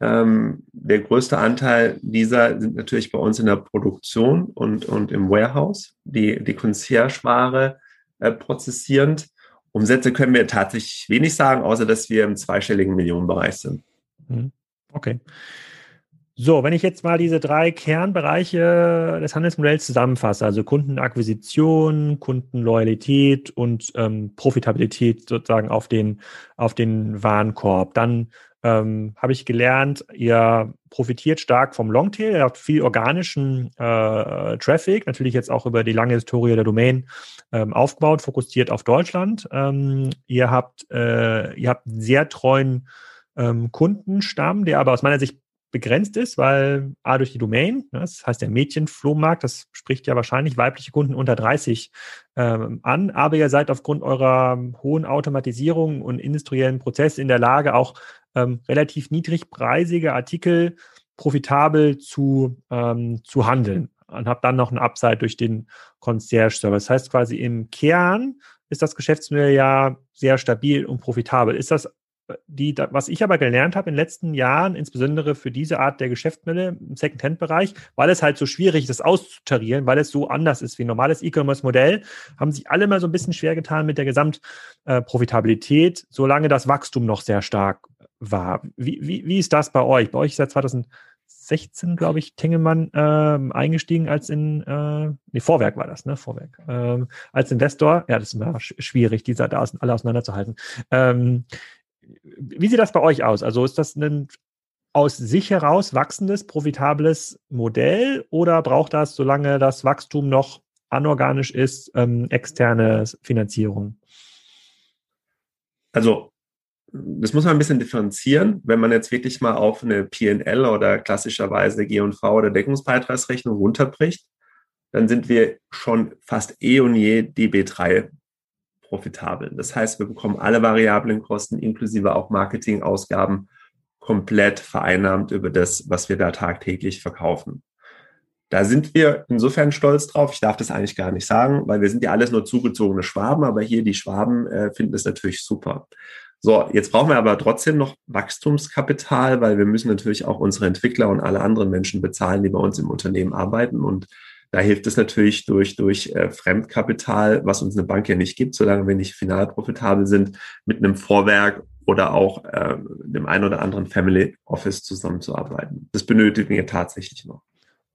Ähm, der größte Anteil dieser sind natürlich bei uns in der Produktion und, und im Warehouse, die, die Concierge-Ware äh, prozessierend. Umsätze können wir tatsächlich wenig sagen, außer dass wir im zweistelligen Millionenbereich sind. Mhm. Okay. So, wenn ich jetzt mal diese drei Kernbereiche des Handelsmodells zusammenfasse, also Kundenakquisition, Kundenloyalität und ähm, Profitabilität sozusagen auf den, auf den Warenkorb, dann ähm, habe ich gelernt, ihr profitiert stark vom Longtail, ihr habt viel organischen äh, Traffic, natürlich jetzt auch über die lange Historie der Domain ähm, aufgebaut, fokussiert auf Deutschland. Ähm, ihr habt, äh, ihr habt einen sehr treuen ähm, Kundenstamm, der aber aus meiner Sicht begrenzt ist, weil A durch die Domain, ne, das heißt der Mädchenflohmarkt, das spricht ja wahrscheinlich weibliche Kunden unter 30 ähm, an, aber ihr seid aufgrund eurer hohen Automatisierung und industriellen Prozesse in der Lage, auch ähm, relativ niedrigpreisige Artikel profitabel zu, ähm, zu handeln und habe dann noch ein Upside durch den Concierge-Service. Das heißt quasi im Kern ist das Geschäftsmodell ja sehr stabil und profitabel. Ist das die, was ich aber gelernt habe in den letzten Jahren, insbesondere für diese Art der Geschäftsmodelle im Second-Hand-Bereich, weil es halt so schwierig ist, das auszutarieren, weil es so anders ist wie ein normales E-Commerce-Modell, haben sich alle mal so ein bisschen schwer getan mit der Gesamtprofitabilität, solange das Wachstum noch sehr stark war. Wie, wie, wie ist das bei euch? Bei euch ist seit 2016, glaube ich, Tengelmann ähm, eingestiegen als in, äh, nee, Vorwerk war das, ne? Vorwerk. Ähm, als Investor. Ja, das ist immer schwierig, die da alle auseinanderzuhalten. Ähm, wie sieht das bei euch aus? Also ist das ein aus sich heraus wachsendes, profitables Modell oder braucht das, solange das Wachstum noch anorganisch ist, ähm, externe Finanzierung? Also das muss man ein bisschen differenzieren. Wenn man jetzt wirklich mal auf eine PL oder klassischerweise G&V oder Deckungsbeitragsrechnung runterbricht, dann sind wir schon fast eh und je DB3 profitabel. Das heißt, wir bekommen alle variablen Kosten inklusive auch Marketingausgaben komplett vereinnahmt über das, was wir da tagtäglich verkaufen. Da sind wir insofern stolz drauf. Ich darf das eigentlich gar nicht sagen, weil wir sind ja alles nur zugezogene Schwaben, aber hier die Schwaben äh, finden es natürlich super. So, jetzt brauchen wir aber trotzdem noch Wachstumskapital, weil wir müssen natürlich auch unsere Entwickler und alle anderen Menschen bezahlen, die bei uns im Unternehmen arbeiten. Und da hilft es natürlich durch, durch äh, Fremdkapital, was uns eine Bank ja nicht gibt, solange wir nicht final profitabel sind, mit einem Vorwerk oder auch äh, dem einen oder anderen Family Office zusammenzuarbeiten. Das benötigen wir tatsächlich noch.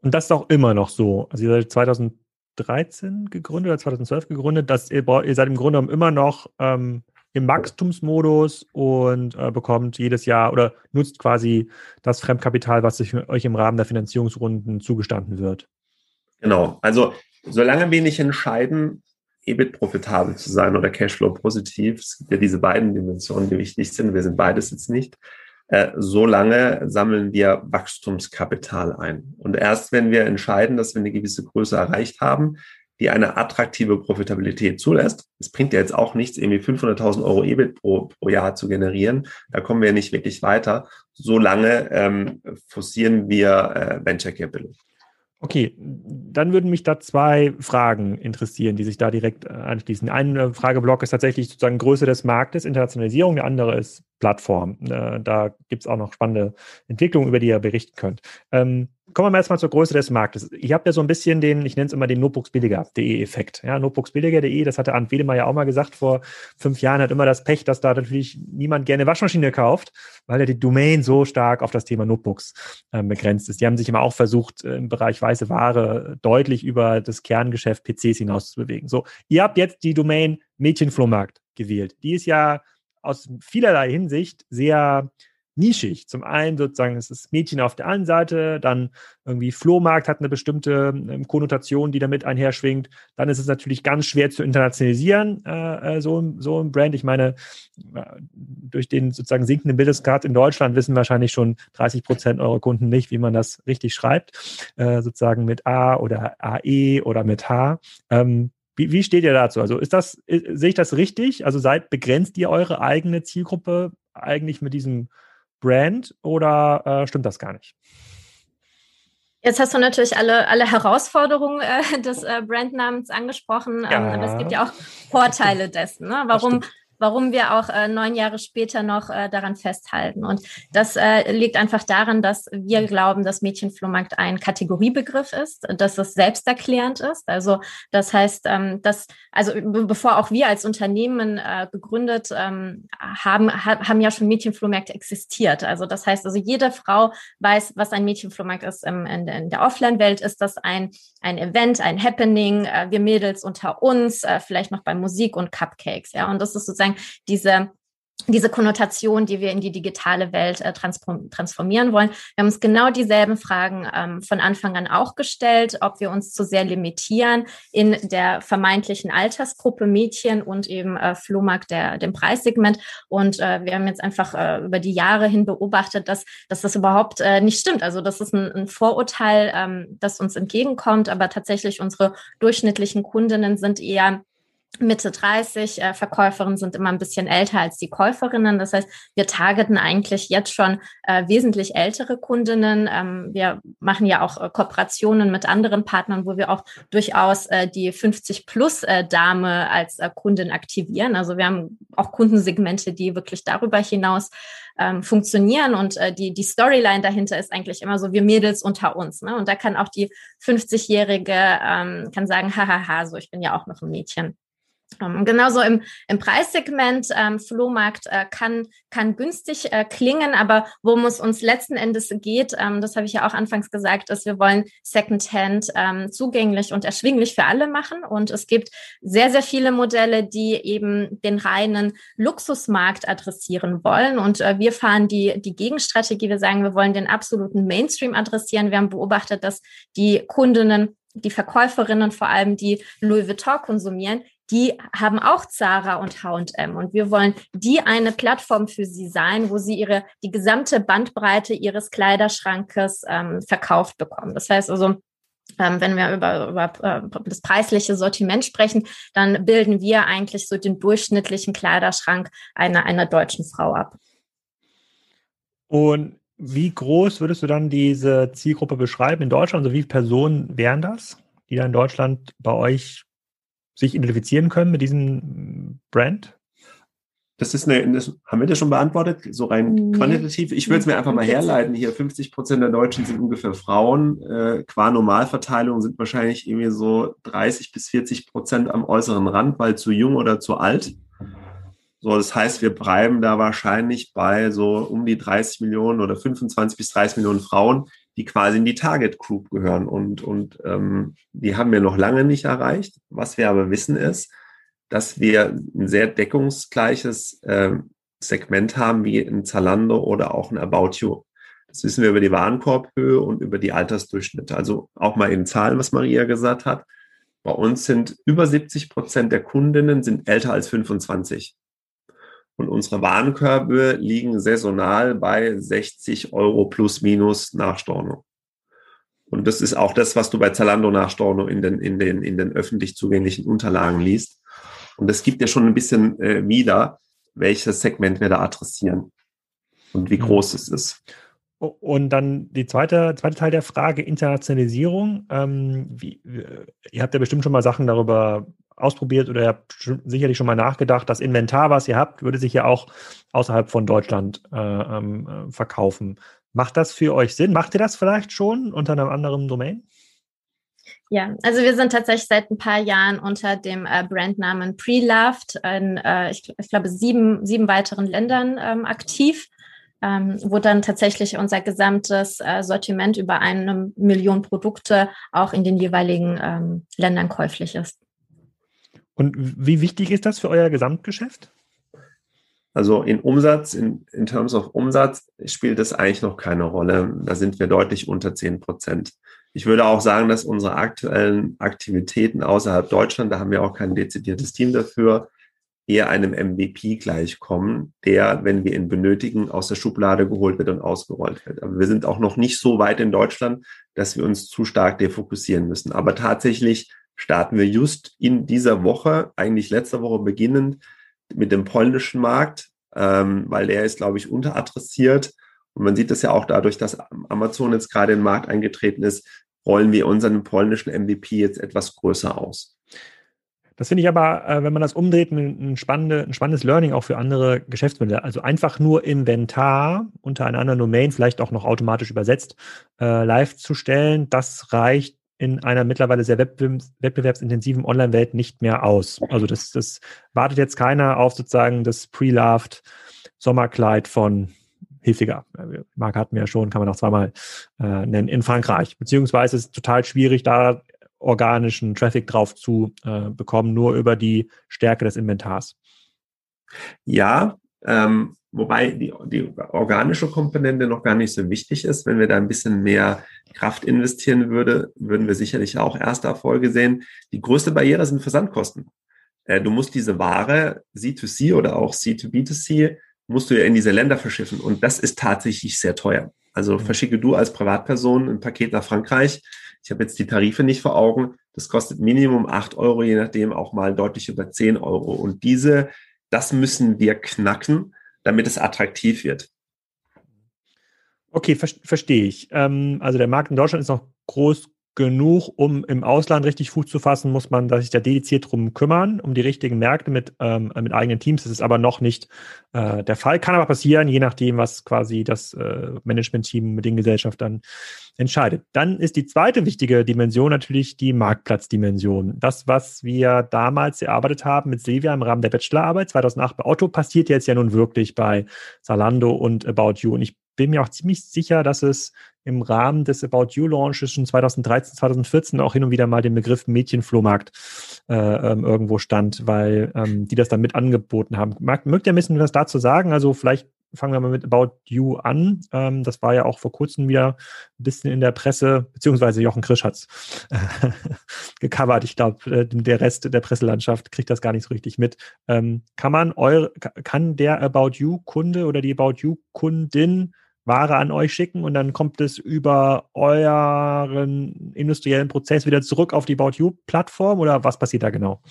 Und das ist auch immer noch so. Also ihr seid 2013 gegründet oder 2012 gegründet, dass ihr, ihr seid im Grunde genommen immer noch ähm, im Wachstumsmodus und äh, bekommt jedes Jahr oder nutzt quasi das Fremdkapital, was euch im Rahmen der Finanzierungsrunden zugestanden wird. Genau. Also solange wir nicht entscheiden, EBIT profitabel zu sein oder Cashflow positiv, es gibt ja diese beiden Dimensionen, die wichtig sind, wir sind beides jetzt nicht, äh, solange sammeln wir Wachstumskapital ein. Und erst wenn wir entscheiden, dass wir eine gewisse Größe erreicht haben, die eine attraktive Profitabilität zulässt. Es bringt ja jetzt auch nichts, irgendwie 500.000 Euro EBIT pro, pro Jahr zu generieren. Da kommen wir nicht wirklich weiter. Solange ähm, forcieren wir äh, Venture Capital. Okay, dann würden mich da zwei Fragen interessieren, die sich da direkt äh, anschließen. Ein Frageblock ist tatsächlich sozusagen Größe des Marktes, Internationalisierung, der andere ist Plattform. Äh, da gibt es auch noch spannende Entwicklungen, über die ihr berichten könnt. Kommen wir mal erstmal zur Größe des Marktes. Ich habe ja so ein bisschen den, ich nenne es immer den Notebooksbilliger.de-Effekt. Ja, Notebooksbilliger.de, das hatte Arndt Wedemeyer ja auch mal gesagt vor fünf Jahren, hat immer das Pech, dass da natürlich niemand gerne Waschmaschine kauft, weil ja die Domain so stark auf das Thema Notebooks äh, begrenzt ist. Die haben sich immer auch versucht, äh, im Bereich weiße Ware deutlich über das Kerngeschäft PCs hinaus zu bewegen. So, ihr habt jetzt die Domain Mädchenflohmarkt gewählt. Die ist ja aus vielerlei Hinsicht sehr nischig. Zum einen sozusagen ist das Mädchen auf der einen Seite, dann irgendwie Flohmarkt hat eine bestimmte ähm, Konnotation, die damit einherschwingt. Dann ist es natürlich ganz schwer zu internationalisieren, äh, äh so, so ein Brand. Ich meine, äh, durch den sozusagen sinkenden Bildungsgrad in Deutschland wissen wahrscheinlich schon 30 Prozent eurer Kunden nicht, wie man das richtig schreibt, äh, sozusagen mit A oder AE oder mit H. Ähm, Wie, wie steht ihr dazu? Also ist das, ist, sehe ich das richtig? Also seid, begrenzt ihr eure eigene Zielgruppe eigentlich mit diesem Brand oder äh, stimmt das gar nicht? Jetzt hast du natürlich alle, alle Herausforderungen äh, des äh, Brandnamens angesprochen, ja. ähm, aber es gibt ja auch Vorteile dessen. Ne? Warum warum wir auch äh, neun Jahre später noch äh, daran festhalten. Und das äh, liegt einfach daran, dass wir glauben, dass Mädchenflohmarkt ein Kategoriebegriff ist, dass es selbsterklärend ist. Also das heißt, ähm, dass, also bevor auch wir als Unternehmen äh, gegründet ähm, haben, ha haben ja schon Mädchenflohmärkte existiert. Also das heißt, also jede Frau weiß, was ein Mädchenflohmarkt ist. Ähm, in, in der Offline-Welt ist das ein, ein Event, ein Happening, äh, wir Mädels unter uns, äh, vielleicht noch bei Musik und Cupcakes. Ja, und das ist sozusagen sozusagen diese diese Konnotation, die wir in die digitale Welt äh, transformieren wollen. Wir haben uns genau dieselben Fragen ähm, von Anfang an auch gestellt, ob wir uns zu sehr limitieren in der vermeintlichen Altersgruppe Mädchen und eben äh, Flohmarkt der, dem Preissegment. Und äh, wir haben jetzt einfach äh, über die Jahre hin beobachtet, dass, dass das überhaupt äh, nicht stimmt. Also das ist ein, ein Vorurteil, ähm, das uns entgegenkommt, aber tatsächlich unsere durchschnittlichen Kundinnen sind eher Mitte 30. Äh, Verkäuferinnen sind immer ein bisschen älter als die Käuferinnen. Das heißt, wir targeten eigentlich jetzt schon äh, wesentlich ältere Kundinnen. Ähm, wir machen ja auch äh, Kooperationen mit anderen Partnern, wo wir auch durchaus äh, die 50-plus-Dame äh, als äh, Kundin aktivieren. Also wir haben auch Kundensegmente, die wirklich darüber hinaus ähm, funktionieren. Und äh, die, die Storyline dahinter ist eigentlich immer so, wir Mädels unter uns. Ne? Und da kann auch die 50-Jährige ähm, kann sagen, hahaha, so ich bin ja auch noch ein Mädchen. Ähm, genauso im, im Preissegment, ähm, Flohmarkt äh, kann, kann günstig äh, klingen, aber worum es uns letzten Endes geht, ähm, das habe ich ja auch anfangs gesagt, ist, wir wollen Secondhand ähm, zugänglich und erschwinglich für alle machen. Und es gibt sehr, sehr viele Modelle, die eben den reinen Luxusmarkt adressieren wollen. Und äh, wir fahren die, die Gegenstrategie. Wir sagen, wir wollen den absoluten Mainstream adressieren. Wir haben beobachtet, dass die Kundinnen die Verkäuferinnen vor allem, die Louis Vuitton konsumieren, die haben auch Zara und H&M und wir wollen die eine Plattform für sie sein, wo sie ihre die gesamte Bandbreite ihres Kleiderschrankes ähm, verkauft bekommen. Das heißt also ähm, wenn wir über, über äh, das preisliche Sortiment sprechen, dann bilden wir eigentlich so den durchschnittlichen Kleiderschrank einer, einer deutschen Frau ab. Und wie groß würdest du dann diese Zielgruppe beschreiben in Deutschland? Also wie viele Personen wären das, die da in Deutschland bei euch sich identifizieren können mit diesem Brand? Das ist eine, das haben wir das schon beantwortet, so rein nee. quantitativ. Ich würde es mir einfach mal herleiten. Hier 50 Prozent der Deutschen sind ungefähr Frauen. Äh, qua Normalverteilung sind wahrscheinlich irgendwie so 30 bis 40 Prozent am äußeren Rand, weil zu jung oder zu alt. So, das heißt, wir bleiben da wahrscheinlich bei so um die 30 Millionen oder 25 bis 30 Millionen Frauen, die quasi in die Target Group gehören. Und, und ähm, die haben wir noch lange nicht erreicht. Was wir aber wissen ist, dass wir ein sehr deckungsgleiches äh, Segment haben wie ein Zalando oder auch ein About You. Das wissen wir über die Warenkorbhöhe und über die Altersdurchschnitte. Also auch mal in Zahlen, was Maria gesagt hat. Bei uns sind über 70 Prozent der Kundinnen sind älter als 25. Und unsere Warenkörbe liegen saisonal bei 60 Euro plus minus nach Storno. Und das ist auch das, was du bei Zalando nach Storno in den, in den, in den öffentlich zugänglichen Unterlagen liest. Und das gibt ja schon ein bisschen äh, wieder, welches Segment wir da adressieren und wie mhm. groß es ist. Und dann die zweite, zweite Teil der Frage, Internationalisierung. Ähm, wie, ihr habt ja bestimmt schon mal Sachen darüber ausprobiert oder ihr habt sicherlich schon mal nachgedacht, das Inventar, was ihr habt, würde sich ja auch außerhalb von Deutschland äh, ähm, äh, verkaufen. Macht das für euch Sinn? Macht ihr das vielleicht schon unter einem anderen Domain? Ja, also wir sind tatsächlich seit ein paar Jahren unter dem äh, Brandnamen Pre-Loved in, äh, ich, ich, glaube, sieben, sieben weiteren Ländern ähm, aktiv, ähm, wo dann tatsächlich unser gesamtes äh, Sortiment über eine Million Produkte auch in den jeweiligen ähm, Ländern käuflich ist. Und wie wichtig ist das für euer Gesamtgeschäft? Also in Umsatz, in, in Terms of Umsatz spielt das eigentlich noch keine Rolle. Da sind wir deutlich unter 10 Prozent. Ich würde auch sagen, dass unsere aktuellen Aktivitäten außerhalb Deutschland, da haben wir auch kein dezidiertes Team dafür, eher einem MVP gleichkommen, der, wenn wir ihn benötigen, aus der Schublade geholt wird und ausgerollt wird. Aber wir sind auch noch nicht so weit in Deutschland, dass wir uns zu stark defokussieren müssen. Aber tatsächlich starten wir just in dieser Woche, eigentlich letzte Woche beginnend, mit dem polnischen Markt, ähm, weil der ist, glaube ich, unteradressiert. Und man sieht das ja auch dadurch, dass Amazon jetzt gerade in den Markt eingetreten ist, rollen wir unseren polnischen MVP jetzt etwas größer aus. Das finde ich aber, äh, wenn man das umdreht, ein, ein, spannende, ein spannendes Learning auch für andere Geschäftsmodelle. Also einfach nur Inventar unter einer anderen Domain, vielleicht auch noch automatisch übersetzt, äh, live zu stellen, das reicht in einer mittlerweile sehr wettbewerbsintensiven Online-Welt nicht mehr aus. Also das, das wartet jetzt keiner auf sozusagen das Pre-Loved Sommerkleid von Hilfiger. Marke hatten wir ja schon, kann man auch zweimal äh, nennen, in Frankreich. Beziehungsweise ist es total schwierig, da organischen Traffic drauf zu äh, bekommen, nur über die Stärke des Inventars. Ja, ähm, wobei die, die organische Komponente noch gar nicht so wichtig ist. Wenn wir da ein bisschen mehr Kraft investieren würde, würden wir sicherlich auch erste Erfolge sehen. Die größte Barriere sind Versandkosten. Äh, du musst diese Ware C2C oder auch C2B2C musst du ja in diese Länder verschiffen und das ist tatsächlich sehr teuer. Also mhm. verschicke du als Privatperson ein Paket nach Frankreich, ich habe jetzt die Tarife nicht vor Augen. Das kostet Minimum acht Euro, je nachdem auch mal deutlich über zehn Euro. Und diese, das müssen wir knacken, damit es attraktiv wird. Okay, ver verstehe ich. Ähm, also der Markt in Deutschland ist noch groß genug, um im Ausland richtig Fuß zu fassen, muss man sich da dediziert drum kümmern, um die richtigen Märkte mit, ähm, mit eigenen Teams. Das ist aber noch nicht äh, der Fall. Kann aber passieren, je nachdem, was quasi das äh, Management-Team mit den Gesellschaftern entscheidet. Dann ist die zweite wichtige Dimension natürlich die Marktplatzdimension. Das, was wir damals erarbeitet haben mit Silvia im Rahmen der Bachelorarbeit 2008 bei Otto, passiert jetzt ja nun wirklich bei Zalando und About You. Und ich bin mir auch ziemlich sicher, dass es im Rahmen des About You Launches schon 2013, 2014 auch hin und wieder mal den Begriff Mädchenflohmarkt äh, ähm, irgendwo stand, weil ähm, die das dann mit angeboten haben. Mögt ihr ein bisschen was dazu sagen? Also vielleicht fangen wir mal mit About You an. Ähm, das war ja auch vor kurzem wieder ein bisschen in der Presse, beziehungsweise Jochen Krisch hat's äh, (laughs) gecovert. Ich glaube, äh, der Rest der Presselandschaft kriegt das gar nicht so richtig mit. Ähm, kann man eure, kann der About You Kunde oder die About You Kundin Ware an euch schicken und dann kommt es über euren industriellen Prozess wieder zurück auf die About You Plattform oder was passiert da genau?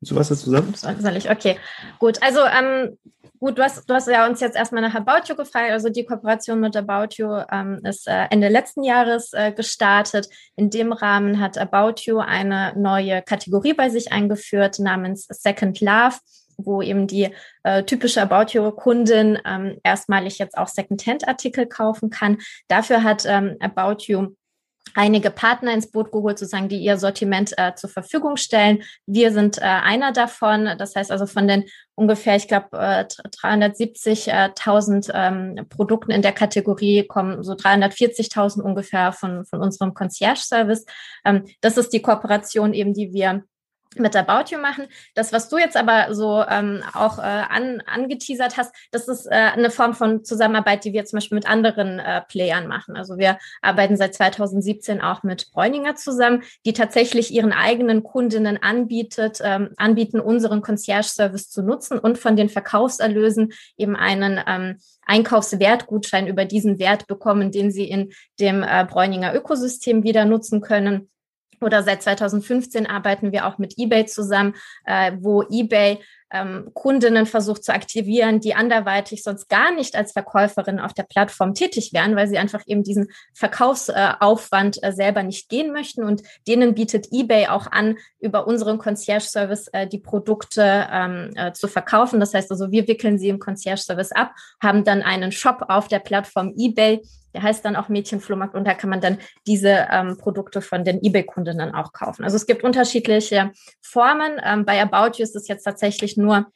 So was dazu zusammen? Soll ich? Okay, gut. Also ähm, gut, du hast, du hast ja uns jetzt erstmal nach About You gefragt. Also die Kooperation mit About You ähm, ist äh, Ende letzten Jahres äh, gestartet. In dem Rahmen hat About You eine neue Kategorie bei sich eingeführt namens Second Love wo eben die äh, typische About You Kundin ähm, erstmalig jetzt auch Secondhand-Artikel kaufen kann. Dafür hat ähm, About You einige Partner ins Boot geholt, sozusagen, die ihr Sortiment äh, zur Verfügung stellen. Wir sind äh, einer davon. Das heißt also von den ungefähr, ich glaube, äh, 370.000 ähm, Produkten in der Kategorie kommen so 340.000 ungefähr von, von unserem Concierge-Service. Ähm, das ist die Kooperation eben, die wir mit About You machen. Das, was du jetzt aber so ähm, auch äh, an, angeteasert hast, das ist äh, eine Form von Zusammenarbeit, die wir zum Beispiel mit anderen äh, Playern machen. Also wir arbeiten seit 2017 auch mit Bräuninger zusammen, die tatsächlich ihren eigenen Kundinnen anbietet, ähm, anbieten, unseren Concierge-Service zu nutzen und von den Verkaufserlösen eben einen ähm, Einkaufswertgutschein über diesen Wert bekommen, den sie in dem äh, Bräuninger Ökosystem wieder nutzen können. Oder seit 2015 arbeiten wir auch mit eBay zusammen, äh, wo eBay ähm, Kundinnen versucht zu aktivieren, die anderweitig sonst gar nicht als Verkäuferin auf der Plattform tätig wären, weil sie einfach eben diesen Verkaufsaufwand äh, selber nicht gehen möchten. Und denen bietet eBay auch an, über unseren Concierge-Service äh, die Produkte ähm, äh, zu verkaufen. Das heißt also, wir wickeln sie im Concierge-Service ab, haben dann einen Shop auf der Plattform eBay, der heißt dann auch Mädchenflohmarkt und da kann man dann diese ähm, Produkte von den eBay-Kundinnen auch kaufen. Also es gibt unterschiedliche Formen. Ähm, bei About You ist es jetzt tatsächlich nur,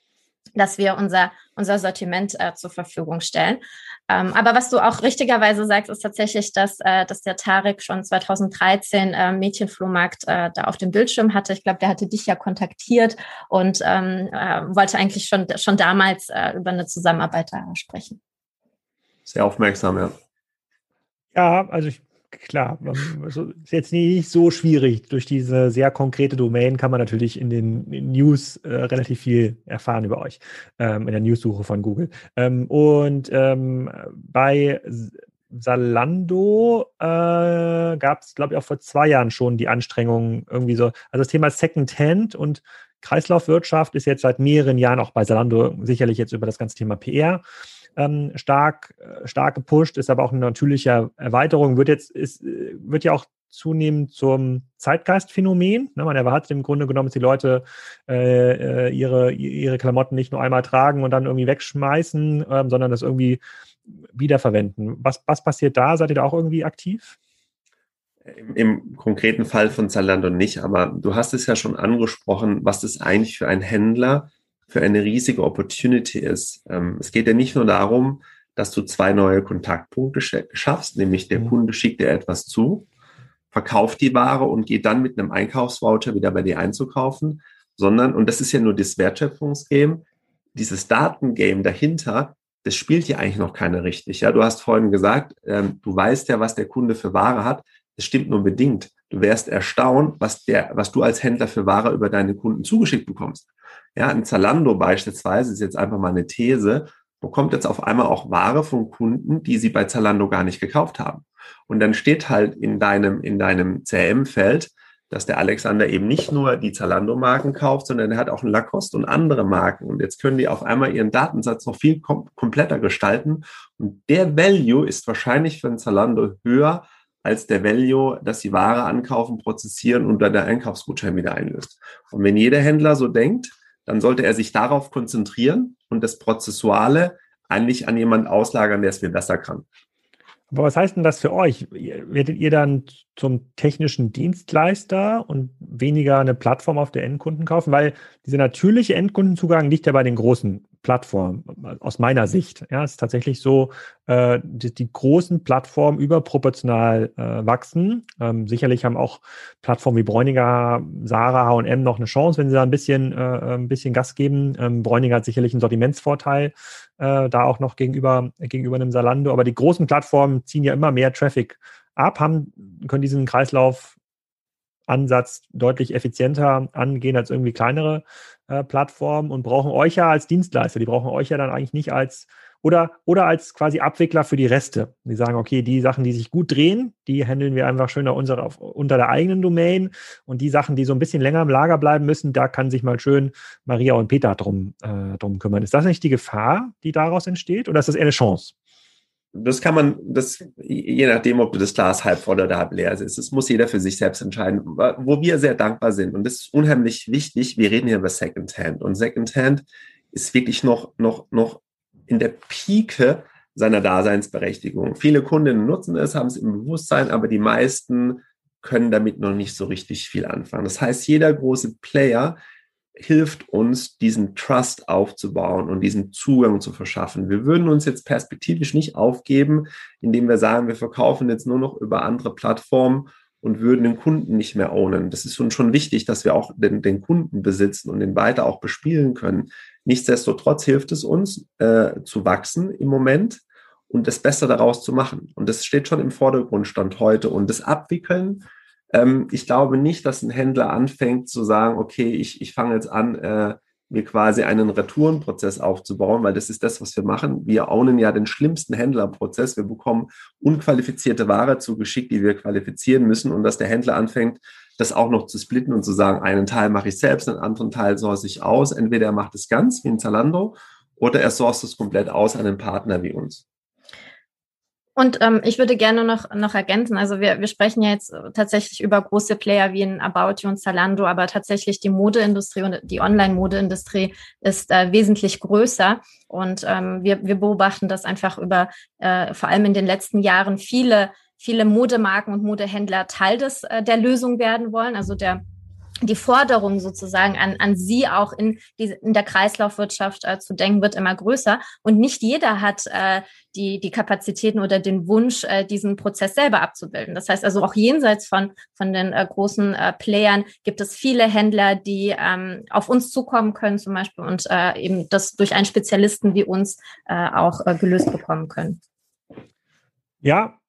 dass wir unser, unser Sortiment äh, zur Verfügung stellen. Ähm, aber was du auch richtigerweise sagst, ist tatsächlich, dass, äh, dass der Tarek schon 2013 äh, Mädchenflohmarkt äh, da auf dem Bildschirm hatte. Ich glaube, der hatte dich ja kontaktiert und ähm, äh, wollte eigentlich schon, schon damals äh, über eine Zusammenarbeit da sprechen. Sehr aufmerksam, ja. Ja, also ich, klar, also ist jetzt nicht so schwierig. Durch diese sehr konkrete Domain kann man natürlich in den News äh, relativ viel erfahren über euch, ähm, in der Newssuche von Google. Ähm, und ähm, bei Salando äh, gab es, glaube ich, auch vor zwei Jahren schon die Anstrengungen irgendwie so. Also das Thema Secondhand und Kreislaufwirtschaft ist jetzt seit mehreren Jahren auch bei Salando sicherlich jetzt über das ganze Thema PR ähm, stark, äh, stark gepusht, ist aber auch eine natürliche Erweiterung, wird jetzt, ist, wird ja auch zunehmend zum Zeitgeistphänomen. Ne, man erwartet im Grunde genommen, dass die Leute äh, äh ihre, ihre Klamotten nicht nur einmal tragen und dann irgendwie wegschmeißen, ähm, sondern das irgendwie wiederverwenden. Was, was passiert da? Seid ihr da auch irgendwie aktiv? Im, Im, konkreten Fall von Zalando nicht, aber du hast es ja schon angesprochen, was das eigentlich für einen Händler für eine riesige Opportunity ist. Ähm, es geht ja nicht nur darum, dass du zwei neue Kontaktpunkte schaffst, nämlich der mhm. Kunde schickt dir etwas zu, verkauft die Ware und geht dann mit einem Einkaufsvoucher wieder bei dir einzukaufen, sondern, und das ist ja nur das Wertschöpfungsgame, dieses Datengame dahinter, das spielt ja eigentlich noch keiner richtig. Ja, du hast vorhin gesagt, ähm, du weißt ja, was der Kunde für Ware hat. Das stimmt nur bedingt. Du wärst erstaunt, was der, was du als Händler für Ware über deine Kunden zugeschickt bekommst. Ja, ein Zalando beispielsweise ist jetzt einfach mal eine These, bekommt jetzt auf einmal auch Ware von Kunden, die sie bei Zalando gar nicht gekauft haben. Und dann steht halt in deinem, in deinem CRM-Feld, dass der Alexander eben nicht nur die Zalando-Marken kauft, sondern er hat auch einen Lacoste und andere Marken. Und jetzt können die auf einmal ihren Datensatz noch viel kom kompletter gestalten. Und der Value ist wahrscheinlich für ein Zalando höher als der Value, dass sie Ware ankaufen, prozessieren und dann der Einkaufsgutschein wieder einlöst. Und wenn jeder Händler so denkt, dann sollte er sich darauf konzentrieren und das Prozessuale eigentlich an jemand auslagern, der es viel besser kann. Aber was heißt denn das für euch? Werdet ihr dann zum technischen Dienstleister und weniger eine Plattform auf der Endkunden kaufen? Weil dieser natürliche Endkundenzugang liegt ja bei den großen Plattformen, aus meiner Sicht. Ja, es ist tatsächlich so, äh, die, die großen Plattformen überproportional äh, wachsen. Ähm, sicherlich haben auch Plattformen wie Bräuniger, Sarah, H&M noch eine Chance, wenn sie da ein bisschen, äh, ein bisschen Gas geben. Ähm, Bräuniger hat sicherlich einen Sortimentsvorteil, äh, da auch noch gegenüber, gegenüber einem Salando. Aber die großen Plattformen ziehen ja immer mehr Traffic ab, haben, können diesen Kreislauf Ansatz deutlich effizienter angehen als irgendwie kleinere äh, Plattformen und brauchen euch ja als Dienstleister. Die brauchen euch ja dann eigentlich nicht als oder, oder als quasi Abwickler für die Reste. Die sagen, okay, die Sachen, die sich gut drehen, die handeln wir einfach schön unter, unter der eigenen Domain. Und die Sachen, die so ein bisschen länger im Lager bleiben müssen, da kann sich mal schön Maria und Peter drum, äh, drum kümmern. Ist das nicht die Gefahr, die daraus entsteht, oder ist das eher eine Chance? Das kann man, das, je nachdem, ob du das Glas halb voll oder halb leer ist, das muss jeder für sich selbst entscheiden. Wo wir sehr dankbar sind, und das ist unheimlich wichtig, wir reden hier über Secondhand. Und Secondhand ist wirklich noch, noch, noch in der Pike seiner Daseinsberechtigung. Viele Kundinnen nutzen es, haben es im Bewusstsein, aber die meisten können damit noch nicht so richtig viel anfangen. Das heißt, jeder große Player hilft uns, diesen Trust aufzubauen und diesen Zugang zu verschaffen. Wir würden uns jetzt perspektivisch nicht aufgeben, indem wir sagen, wir verkaufen jetzt nur noch über andere Plattformen und würden den Kunden nicht mehr ownen. Das ist uns schon wichtig, dass wir auch den, den Kunden besitzen und den weiter auch bespielen können. Nichtsdestotrotz hilft es uns äh, zu wachsen im Moment und das Beste daraus zu machen. Und das steht schon im Vordergrund stand heute. Und das Abwickeln ähm, ich glaube nicht, dass ein Händler anfängt zu sagen, okay, ich, ich fange jetzt an, äh, mir quasi einen Retourenprozess aufzubauen, weil das ist das, was wir machen. Wir ownen ja den schlimmsten Händlerprozess. Wir bekommen unqualifizierte Ware zugeschickt, die wir qualifizieren müssen und dass der Händler anfängt, das auch noch zu splitten und zu sagen, einen Teil mache ich selbst, einen anderen Teil source ich aus. Entweder er macht es ganz wie ein Zalando oder er source es komplett aus an einen Partner wie uns. Und ähm, ich würde gerne noch, noch ergänzen, also wir, wir sprechen ja jetzt tatsächlich über große Player wie in About You und Zalando, aber tatsächlich die Modeindustrie und die Online-Modeindustrie ist äh, wesentlich größer. Und ähm, wir, wir beobachten das einfach über, äh, vor allem in den letzten Jahren, viele, viele Modemarken und Modehändler Teil des, äh, der Lösung werden wollen, also der die Forderung sozusagen an, an sie auch in, die, in der Kreislaufwirtschaft äh, zu denken, wird immer größer. Und nicht jeder hat äh, die, die Kapazitäten oder den Wunsch, äh, diesen Prozess selber abzubilden. Das heißt also auch jenseits von, von den äh, großen äh, Playern gibt es viele Händler, die ähm, auf uns zukommen können zum Beispiel und äh, eben das durch einen Spezialisten wie uns äh, auch äh, gelöst bekommen können. Ja,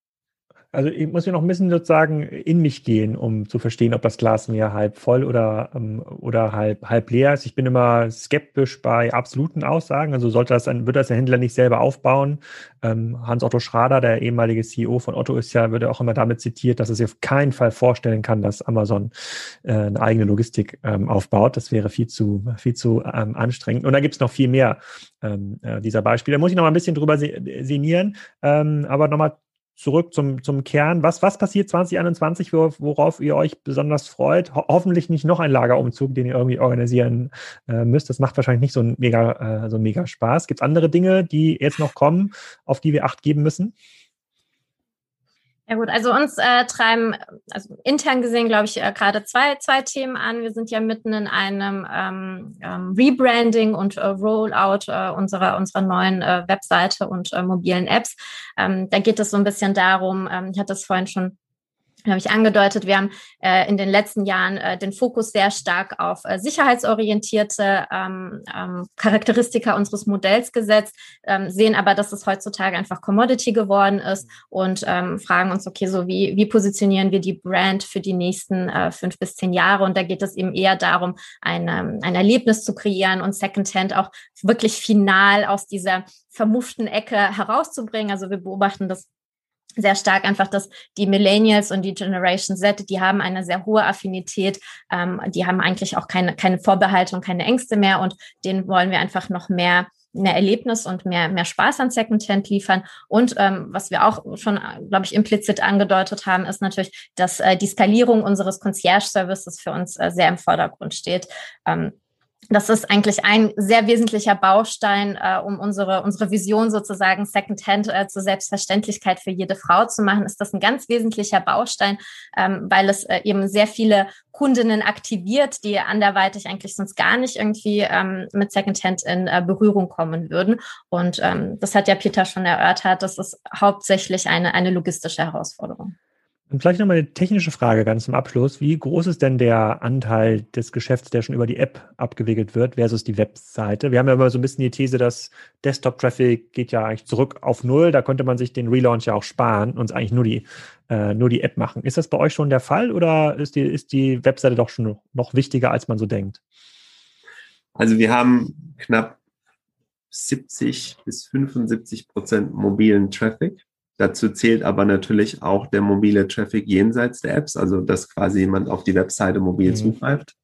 Also ich muss ja noch ein bisschen sozusagen in mich gehen, um zu verstehen, ob das Glas mir halb voll oder, ähm, oder halb, halb leer ist. Ich bin immer skeptisch bei absoluten Aussagen. Also sollte das ein, würde das der Händler nicht selber aufbauen. Ähm, Hans-Otto Schrader, der ehemalige CEO von Otto, ist ja, würde auch immer damit zitiert, dass er sich auf keinen Fall vorstellen kann, dass Amazon äh, eine eigene Logistik ähm, aufbaut. Das wäre viel zu, viel zu anstrengend. Und da gibt es noch viel mehr äh, dieser Beispiele. Da muss ich noch mal ein bisschen drüber sinnieren. Aber nochmal zurück zum, zum Kern. Was, was passiert 2021, worauf ihr euch besonders freut? Ho hoffentlich nicht noch ein Lagerumzug, den ihr irgendwie organisieren äh, müsst. Das macht wahrscheinlich nicht so ein mega, äh, so ein mega Spaß. Gibt es andere Dinge, die jetzt noch kommen, auf die wir Acht geben müssen? Ja gut, also uns äh, treiben, also intern gesehen, glaube ich, äh, gerade zwei, zwei Themen an. Wir sind ja mitten in einem ähm, ähm, Rebranding und äh, Rollout äh, unserer, unserer neuen äh, Webseite und äh, mobilen Apps. Ähm, da geht es so ein bisschen darum, ähm, ich hatte es vorhin schon habe ich angedeutet, wir haben äh, in den letzten Jahren äh, den Fokus sehr stark auf äh, sicherheitsorientierte ähm, ähm, Charakteristika unseres Modells gesetzt, ähm, sehen aber, dass es heutzutage einfach Commodity geworden ist und ähm, fragen uns, okay, so wie, wie positionieren wir die Brand für die nächsten äh, fünf bis zehn Jahre? Und da geht es eben eher darum, ein, ähm, ein Erlebnis zu kreieren und Secondhand auch wirklich final aus dieser vermufften Ecke herauszubringen. Also wir beobachten das sehr stark einfach, dass die Millennials und die Generation Z, die haben eine sehr hohe Affinität, ähm, die haben eigentlich auch keine, keine Vorbehalte und keine Ängste mehr und denen wollen wir einfach noch mehr mehr Erlebnis und mehr, mehr Spaß an Secondhand liefern. Und ähm, was wir auch schon, glaube ich, implizit angedeutet haben, ist natürlich, dass äh, die Skalierung unseres Concierge-Services für uns äh, sehr im Vordergrund steht. Ähm, das ist eigentlich ein sehr wesentlicher Baustein, äh, um unsere, unsere Vision sozusagen Secondhand äh, zur Selbstverständlichkeit für jede Frau zu machen, ist das ein ganz wesentlicher Baustein, ähm, weil es äh, eben sehr viele Kundinnen aktiviert, die anderweitig eigentlich sonst gar nicht irgendwie ähm, mit Secondhand in äh, Berührung kommen würden. Und ähm, das hat ja Peter schon erörtert, das ist hauptsächlich eine, eine logistische Herausforderung. Und vielleicht nochmal eine technische Frage ganz zum Abschluss. Wie groß ist denn der Anteil des Geschäfts, der schon über die App abgewickelt wird, versus die Webseite? Wir haben ja immer so ein bisschen die These, dass Desktop-Traffic geht ja eigentlich zurück auf Null. Da könnte man sich den Relaunch ja auch sparen und eigentlich nur die, äh, nur die App machen. Ist das bei euch schon der Fall oder ist die, ist die Webseite doch schon noch wichtiger, als man so denkt? Also wir haben knapp 70 bis 75 Prozent mobilen Traffic. Dazu zählt aber natürlich auch der mobile Traffic jenseits der Apps, also dass quasi jemand auf die Webseite mobil mhm. zugreift.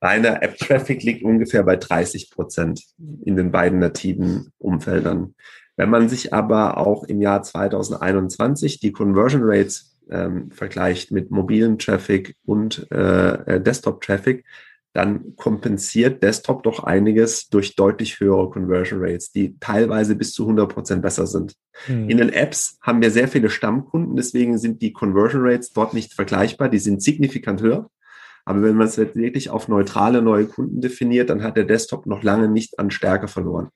Reiner App-Traffic liegt ungefähr bei 30 Prozent in den beiden nativen Umfeldern. Wenn man sich aber auch im Jahr 2021 die Conversion Rates ähm, vergleicht mit mobilen Traffic und äh, Desktop-Traffic, dann kompensiert Desktop doch einiges durch deutlich höhere Conversion Rates, die teilweise bis zu 100 Prozent besser sind. Mhm. In den Apps haben wir sehr viele Stammkunden, deswegen sind die Conversion Rates dort nicht vergleichbar, die sind signifikant höher. Aber wenn man es wirklich auf neutrale neue Kunden definiert, dann hat der Desktop noch lange nicht an Stärke verloren.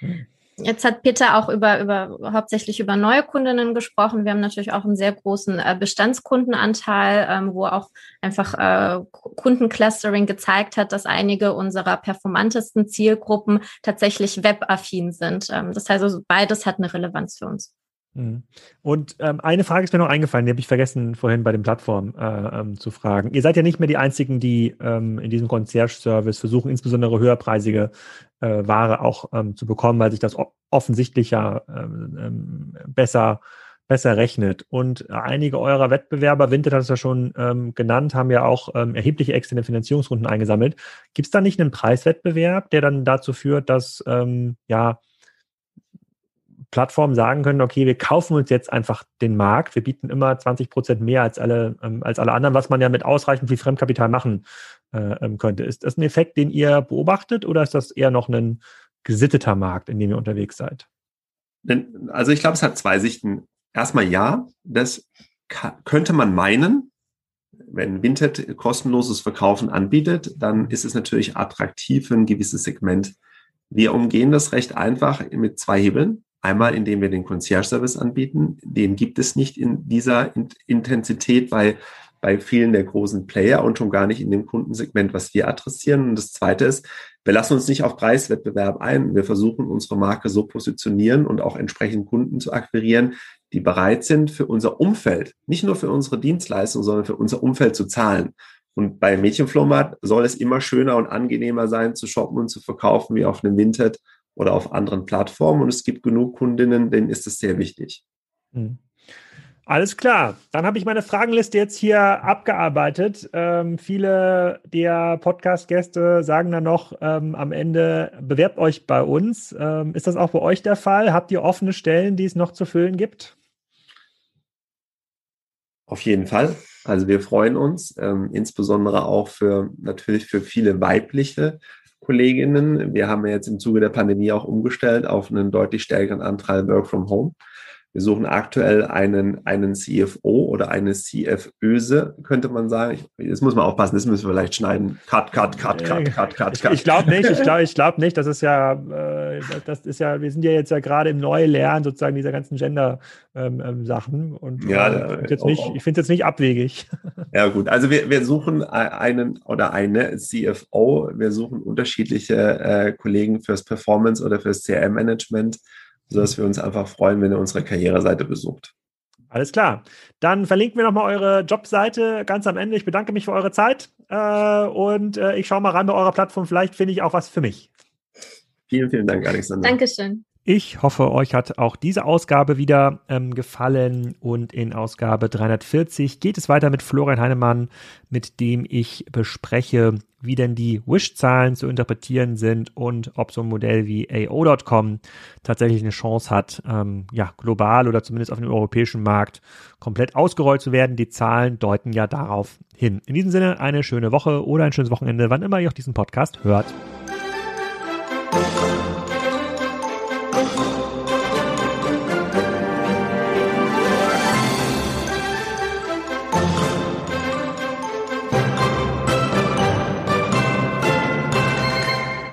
Mhm. Jetzt hat Peter auch über, über hauptsächlich über neue Kundinnen gesprochen. Wir haben natürlich auch einen sehr großen äh, Bestandskundenanteil, ähm, wo auch einfach äh, Kundenclustering gezeigt hat, dass einige unserer performantesten Zielgruppen tatsächlich webaffin sind. Ähm, das heißt also, beides hat eine Relevanz für uns. Mhm. Und ähm, eine Frage ist mir noch eingefallen, die habe ich vergessen vorhin bei den Plattformen äh, ähm, zu fragen. Ihr seid ja nicht mehr die Einzigen, die ähm, in diesem Concierge-Service versuchen, insbesondere höherpreisige äh, Ware auch ähm, zu bekommen, weil sich das offensichtlich ja ähm, ähm, besser, besser rechnet. Und einige eurer Wettbewerber, Vinted hat es ja schon ähm, genannt, haben ja auch ähm, erhebliche externe Finanzierungsrunden eingesammelt. Gibt es da nicht einen Preiswettbewerb, der dann dazu führt, dass ähm, ja Plattformen sagen können, okay, wir kaufen uns jetzt einfach den Markt, wir bieten immer 20 Prozent mehr als alle, ähm, als alle anderen, was man ja mit ausreichend viel Fremdkapital machen äh, ähm, könnte. Ist das ein Effekt, den ihr beobachtet oder ist das eher noch ein gesitteter Markt, in dem ihr unterwegs seid? Also ich glaube, es hat zwei Sichten. Erstmal ja, das könnte man meinen, wenn Vinted kostenloses Verkaufen anbietet, dann ist es natürlich attraktiv für ein gewisses Segment. Wir umgehen das recht einfach mit zwei Hebeln. Einmal, indem wir den Concierge-Service anbieten. Den gibt es nicht in dieser Intensität bei, bei vielen der großen Player und schon gar nicht in dem Kundensegment, was wir adressieren. Und das Zweite ist, wir lassen uns nicht auf Preiswettbewerb ein. Wir versuchen, unsere Marke so positionieren und auch entsprechend Kunden zu akquirieren, die bereit sind, für unser Umfeld, nicht nur für unsere Dienstleistung, sondern für unser Umfeld zu zahlen. Und bei Mädchenflohmarkt soll es immer schöner und angenehmer sein, zu shoppen und zu verkaufen, wie auf einem Vinted oder auf anderen Plattformen. Und es gibt genug Kundinnen, denen ist es sehr wichtig. Mhm. Alles klar. Dann habe ich meine Fragenliste jetzt hier abgearbeitet. Ähm, viele der Podcast-Gäste sagen dann noch ähm, am Ende, bewerbt euch bei uns. Ähm, ist das auch bei euch der Fall? Habt ihr offene Stellen, die es noch zu füllen gibt? Auf jeden Fall. Also wir freuen uns, ähm, insbesondere auch für natürlich für viele weibliche Kolleginnen. Wir haben jetzt im Zuge der Pandemie auch umgestellt auf einen deutlich stärkeren Anteil Work from Home. Wir suchen aktuell einen, einen CFO oder eine CFÖse, könnte man sagen. Ich, jetzt muss man aufpassen, das müssen wir vielleicht schneiden. Cut, cut, cut, cut, cut, cut, cut. Ich, ich glaube nicht, ich glaube ich glaub nicht. Das ist ja, äh, das ist ja, wir sind ja jetzt ja gerade im Neulernen sozusagen dieser ganzen Gender-Sachen. Ähm, ähm, und ja, äh, jetzt nicht, ich finde es jetzt nicht abwegig. (laughs) Ja, gut. Also wir, wir suchen einen oder eine CFO. Wir suchen unterschiedliche äh, Kollegen fürs Performance oder fürs CRM-Management sodass wir uns einfach freuen, wenn ihr unsere Karriereseite besucht. Alles klar. Dann verlinken wir nochmal eure Jobseite ganz am Ende. Ich bedanke mich für eure Zeit äh, und äh, ich schaue mal rein bei eurer Plattform. Vielleicht finde ich auch was für mich. Vielen, vielen Dank, Alexander. Dankeschön. Ich hoffe, euch hat auch diese Ausgabe wieder ähm, gefallen und in Ausgabe 340 geht es weiter mit Florian Heinemann, mit dem ich bespreche, wie denn die Wish-Zahlen zu interpretieren sind und ob so ein Modell wie AO.com tatsächlich eine Chance hat, ähm, ja, global oder zumindest auf dem europäischen Markt komplett ausgerollt zu werden. Die Zahlen deuten ja darauf hin. In diesem Sinne eine schöne Woche oder ein schönes Wochenende, wann immer ihr auch diesen Podcast hört.